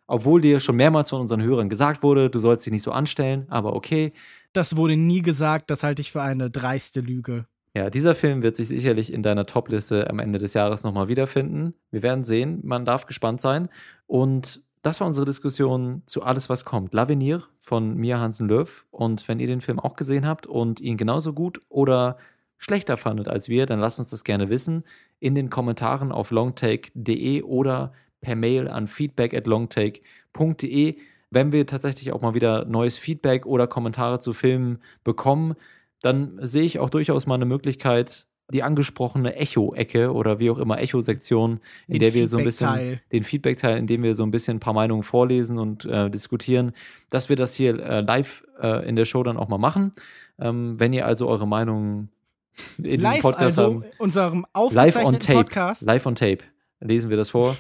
Obwohl dir schon mehrmals von unseren Hörern gesagt wurde, du sollst dich nicht so anstellen, aber okay. Das wurde nie gesagt, das halte ich für eine dreiste Lüge. Ja, dieser Film wird sich sicherlich in deiner Top-Liste am Ende des Jahres nochmal wiederfinden. Wir werden sehen, man darf gespannt sein. Und das war unsere Diskussion zu Alles, was kommt. L'Avenir von Mia Hansen-Löw. Und wenn ihr den Film auch gesehen habt und ihn genauso gut oder schlechter fandet als wir, dann lasst uns das gerne wissen in den Kommentaren auf longtake.de oder per Mail an feedback at longtake.de. Wenn wir tatsächlich auch mal wieder neues Feedback oder Kommentare zu Filmen bekommen, dann sehe ich auch durchaus mal eine Möglichkeit, die angesprochene Echo-Ecke oder wie auch immer Echo-Sektion, in den der wir so ein bisschen den Feedback-Teil, in dem wir so ein bisschen ein paar Meinungen vorlesen und äh, diskutieren, dass wir das hier äh, live äh, in der Show dann auch mal machen. Ähm, wenn ihr also eure Meinungen in live diesem Podcast also, haben, unserem live on tape, Podcast. live on tape lesen wir das vor.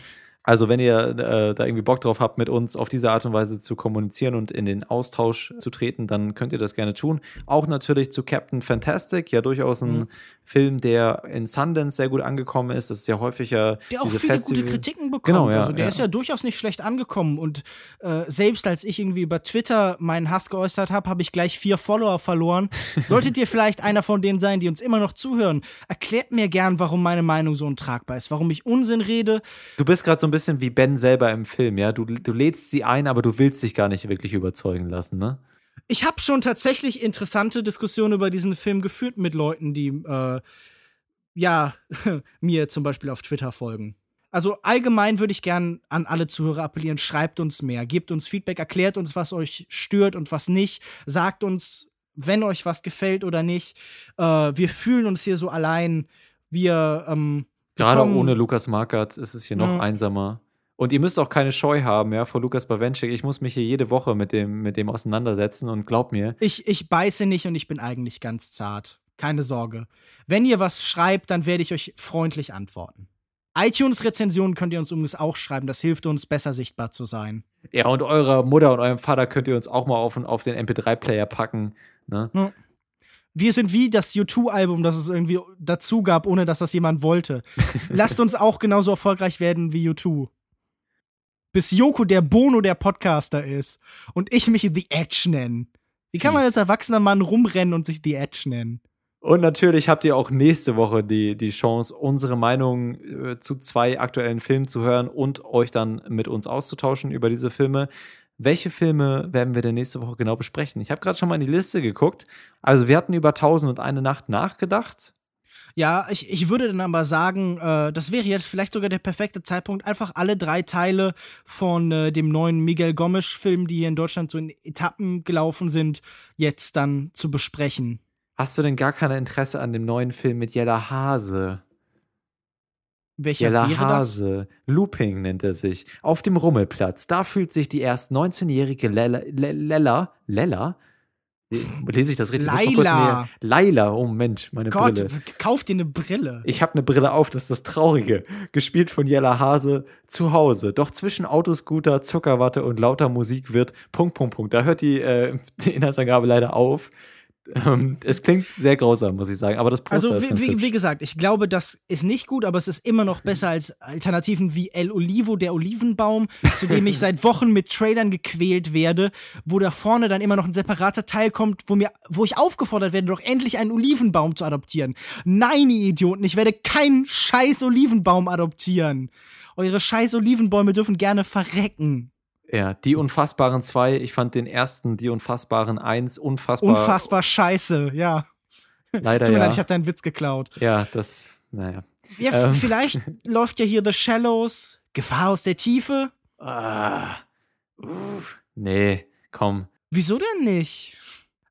Also, wenn ihr äh, da irgendwie Bock drauf habt, mit uns auf diese Art und Weise zu kommunizieren und in den Austausch zu treten, dann könnt ihr das gerne tun. Auch natürlich zu Captain Fantastic, ja durchaus ein mhm. Film, der in Sundance sehr gut angekommen ist. Das ist ja häufiger. Der auch viele Festival gute Kritiken bekommt. Genau, ja, also der ja. ist ja durchaus nicht schlecht angekommen. Und äh, selbst als ich irgendwie über Twitter meinen Hass geäußert habe, habe ich gleich vier Follower verloren. Solltet ihr vielleicht einer von denen sein, die uns immer noch zuhören, erklärt mir gern, warum meine Meinung so untragbar ist, warum ich Unsinn rede. Du bist gerade so ein bisschen wie Ben selber im Film, ja. Du, du lädst sie ein, aber du willst dich gar nicht wirklich überzeugen lassen, ne? Ich habe schon tatsächlich interessante Diskussionen über diesen Film geführt mit Leuten, die äh, ja mir zum Beispiel auf Twitter folgen. Also allgemein würde ich gern an alle Zuhörer appellieren, schreibt uns mehr, gebt uns Feedback, erklärt uns, was euch stört und was nicht, sagt uns, wenn euch was gefällt oder nicht. Äh, wir fühlen uns hier so allein. Wir ähm, Gerade ohne Lukas Markert ist es hier noch Ja. einsamer. Und ihr müsst auch keine Scheu haben, ja, vor Lukas Bawenschik. Ich muss mich hier jede Woche mit dem, mit dem auseinandersetzen und glaubt mir, Ich, ich beiße nicht und ich bin eigentlich ganz zart. Keine Sorge. Wenn ihr was schreibt, dann werde ich euch freundlich antworten. iTunes-Rezensionen könnt ihr uns übrigens auch schreiben. Das hilft uns, besser sichtbar zu sein. ja, und eurer Mutter und eurem Vater könnt ihr uns auch mal auf, auf den MP3-Player packen. Ne? Ja. Wir sind wie das U2-Album, das es irgendwie dazu gab, ohne dass das jemand wollte. Lasst uns auch genauso erfolgreich werden wie U2. Bis Joko der Bono der Podcaster ist und ich mich The Edge nenne. Wie kann man als erwachsener Mann rumrennen und sich The Edge nennen? Und natürlich habt ihr auch nächste Woche die, die Chance, unsere Meinung äh, zu zwei aktuellen Filmen zu hören und euch dann mit uns auszutauschen über diese Filme. Welche Filme werden wir denn nächste Woche genau besprechen? Ich habe gerade schon mal in die Liste geguckt. Also wir hatten über Tausend und eine Nacht nachgedacht. Ja, ich, ich würde dann aber sagen, äh, das wäre jetzt vielleicht sogar der perfekte Zeitpunkt, einfach alle drei Teile von äh, dem neuen Miguel Gomes-Film, die hier in Deutschland so in Etappen gelaufen sind, jetzt dann zu besprechen. Hast du denn gar kein Interesse an dem neuen Film mit Jella Hase? Welcher Jella wäre das? Hase. Looping nennt er sich. Auf dem Rummelplatz. Da fühlt sich die erst 19-jährige Lella, Le- Lella, Lella Lese ich das richtig? Laila. Laila, oh Mensch, meine Gott, Brille. kauf dir eine Brille. Ich habe eine Brille auf, das ist das Traurige. Gespielt von Jella Hase zu Hause. Doch zwischen Autoscooter, Zuckerwatte und lauter Musik wird Punkt, Punkt, Punkt. Da hört die, äh, die Inhaltsangabe leider auf. Ähm, es klingt sehr grausam, muss ich sagen, aber das Poster Also, ist wie, ganz wie, hübsch. wie gesagt, ich glaube, das ist nicht gut, aber es ist immer noch besser als Alternativen wie El Olivo, der Olivenbaum, zu dem ich seit Wochen mit Trailern gequält werde, wo da vorne dann immer noch ein separater Teil kommt, wo, mir, wo ich aufgefordert werde, doch endlich einen Olivenbaum zu adoptieren. Nein, ihr Idioten, ich werde keinen scheiß Olivenbaum adoptieren. Eure scheiß Olivenbäume dürfen gerne verrecken. Ja, die Unfassbaren 2, ich fand den ersten, die Unfassbaren 1, unfassbar. Unfassbar scheiße, ja. Leider Tut mir ja. leid, ich habe deinen Witz geklaut. ja, das, naja. Ja, Ähm. vielleicht läuft ja hier The Shallows, Gefahr aus der Tiefe. Ah, uff, nee, komm. Wieso denn nicht?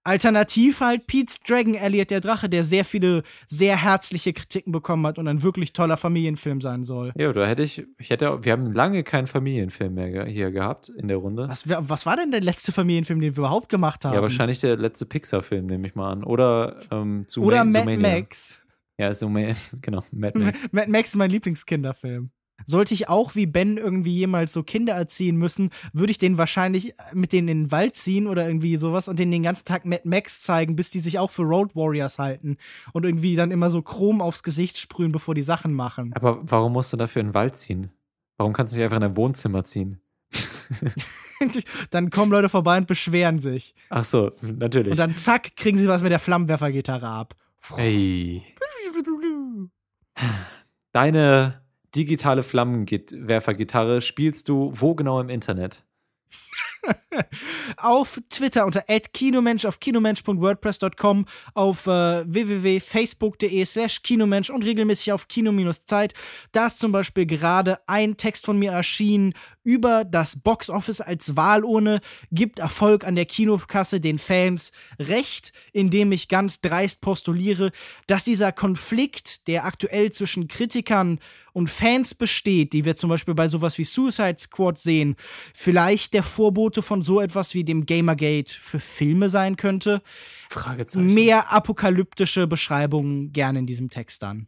Alternativ halt Pete's Dragon Elliot der Drache, der sehr viele sehr herzliche Kritiken bekommen hat und ein wirklich toller Familienfilm sein soll. Ja, da hätte ich, ich hätte, wir haben lange keinen Familienfilm mehr hier gehabt in der Runde. Was, was war denn der letzte Familienfilm, den wir überhaupt gemacht haben? Ja, wahrscheinlich der letzte Pixar-Film, nehme ich mal an. Oder ähm, zu Oder Ma- Mad. Max. Ja, Zooma- genau, Mad Max. Mad Max ist mein Lieblingskinderfilm. Sollte ich auch wie Ben irgendwie jemals so Kinder erziehen müssen, würde ich den wahrscheinlich mit denen in den Wald ziehen oder irgendwie sowas und denen den ganzen Tag Mad Max zeigen, bis die sich auch für Road Warriors halten und irgendwie dann immer so Chrom aufs Gesicht sprühen, bevor die Sachen machen. Aber warum musst du dafür in den Wald ziehen? Warum kannst du nicht einfach in dein Wohnzimmer ziehen? dann kommen Leute vorbei und beschweren sich. Ach so, natürlich. Und dann zack, kriegen sie was mit der Flammenwerfergitarre ab. Ey. Deine digitale Flammenwerfergitarre spielst du wo genau im Internet? auf Twitter unter @kinomensch auf kinomensch.wordpress.com auf äh, www.facebook.de slash kinomensch und regelmäßig auf kino-zeit. Da ist zum Beispiel gerade ein Text von mir erschienen über das Boxoffice als Wahlurne gibt Erfolg an der Kinokasse den Fans recht, indem ich ganz dreist postuliere, dass dieser Konflikt, der aktuell zwischen Kritikern und Fans besteht, die wir zum Beispiel bei sowas wie Suicide Squad sehen, vielleicht der Vorbote von so etwas wie dem Gamergate für Filme sein könnte. Fragezeichen. Mehr apokalyptische Beschreibungen gerne in diesem Text dann.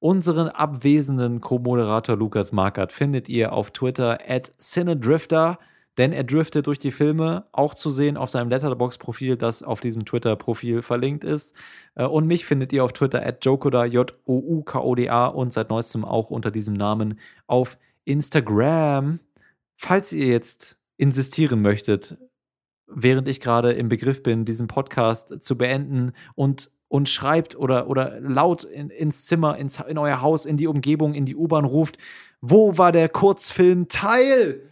Unseren abwesenden Co-Moderator Lukas Markert findet ihr auf Twitter at Cinedrifter, denn er driftet durch die Filme, auch zu sehen auf seinem Letterbox-Profil, das auf diesem Twitter-Profil verlinkt ist. Äh, Und mich findet ihr auf Twitter at Jokoda, J-O-U-K-O-D-A und seit neuestem auch unter diesem Namen auf Instagram. Falls ihr jetzt insistieren möchtet, während ich gerade im Begriff bin, diesen Podcast zu beenden und und schreibt oder, oder laut in, ins Zimmer, ins, in euer Haus, in die Umgebung, in die U-Bahn ruft, wo war der Kurzfilm-Teil?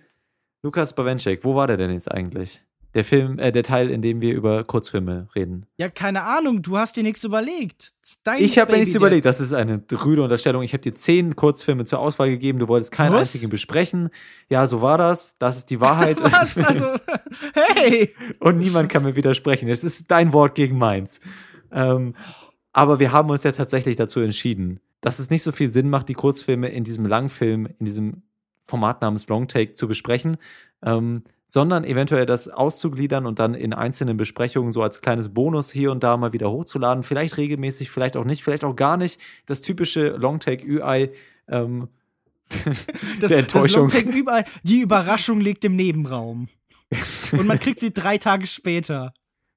Lukas Bawenschek, wo war der denn jetzt eigentlich? Der Film, äh, der Teil, in dem wir über Kurzfilme reden. Ja, keine Ahnung, du hast dir nichts überlegt. Ich habe mir nichts überlegt, das ist eine rüde Unterstellung. Ich habe dir zehn Kurzfilme zur Auswahl gegeben, du wolltest keinen Was? einzigen besprechen. Ja, so war das, das ist die Wahrheit. Was? Also, hey! Und niemand kann mir widersprechen. Es ist dein Wort gegen meins. Ähm, aber wir haben uns ja tatsächlich dazu entschieden, dass es nicht so viel Sinn macht, die Kurzfilme in diesem Langfilm, in diesem Format namens Longtake zu besprechen, ähm, sondern eventuell das auszugliedern und dann in einzelnen Besprechungen so als kleines Bonus hier und da mal wieder hochzuladen. Vielleicht regelmäßig, vielleicht auch nicht, vielleicht auch gar nicht. Das typische Longtake-UI. Ähm, Das, der Enttäuschung. Das Longtake die Überraschung liegt im Nebenraum. Und man kriegt sie drei Tage später.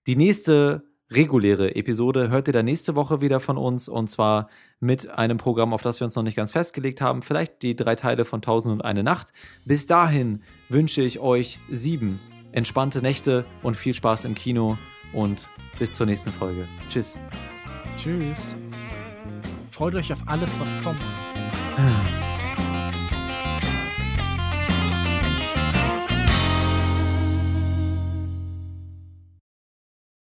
Die nächste reguläre Episode hört ihr dann nächste Woche wieder von uns und zwar mit einem Programm, auf das wir uns noch nicht ganz festgelegt haben. Vielleicht die drei Teile von Tausend und eine Nacht. Bis dahin wünsche ich euch sieben entspannte Nächte und viel Spaß im Kino und bis zur nächsten Folge. Tschüss. Tschüss. Freut euch auf alles, was kommt.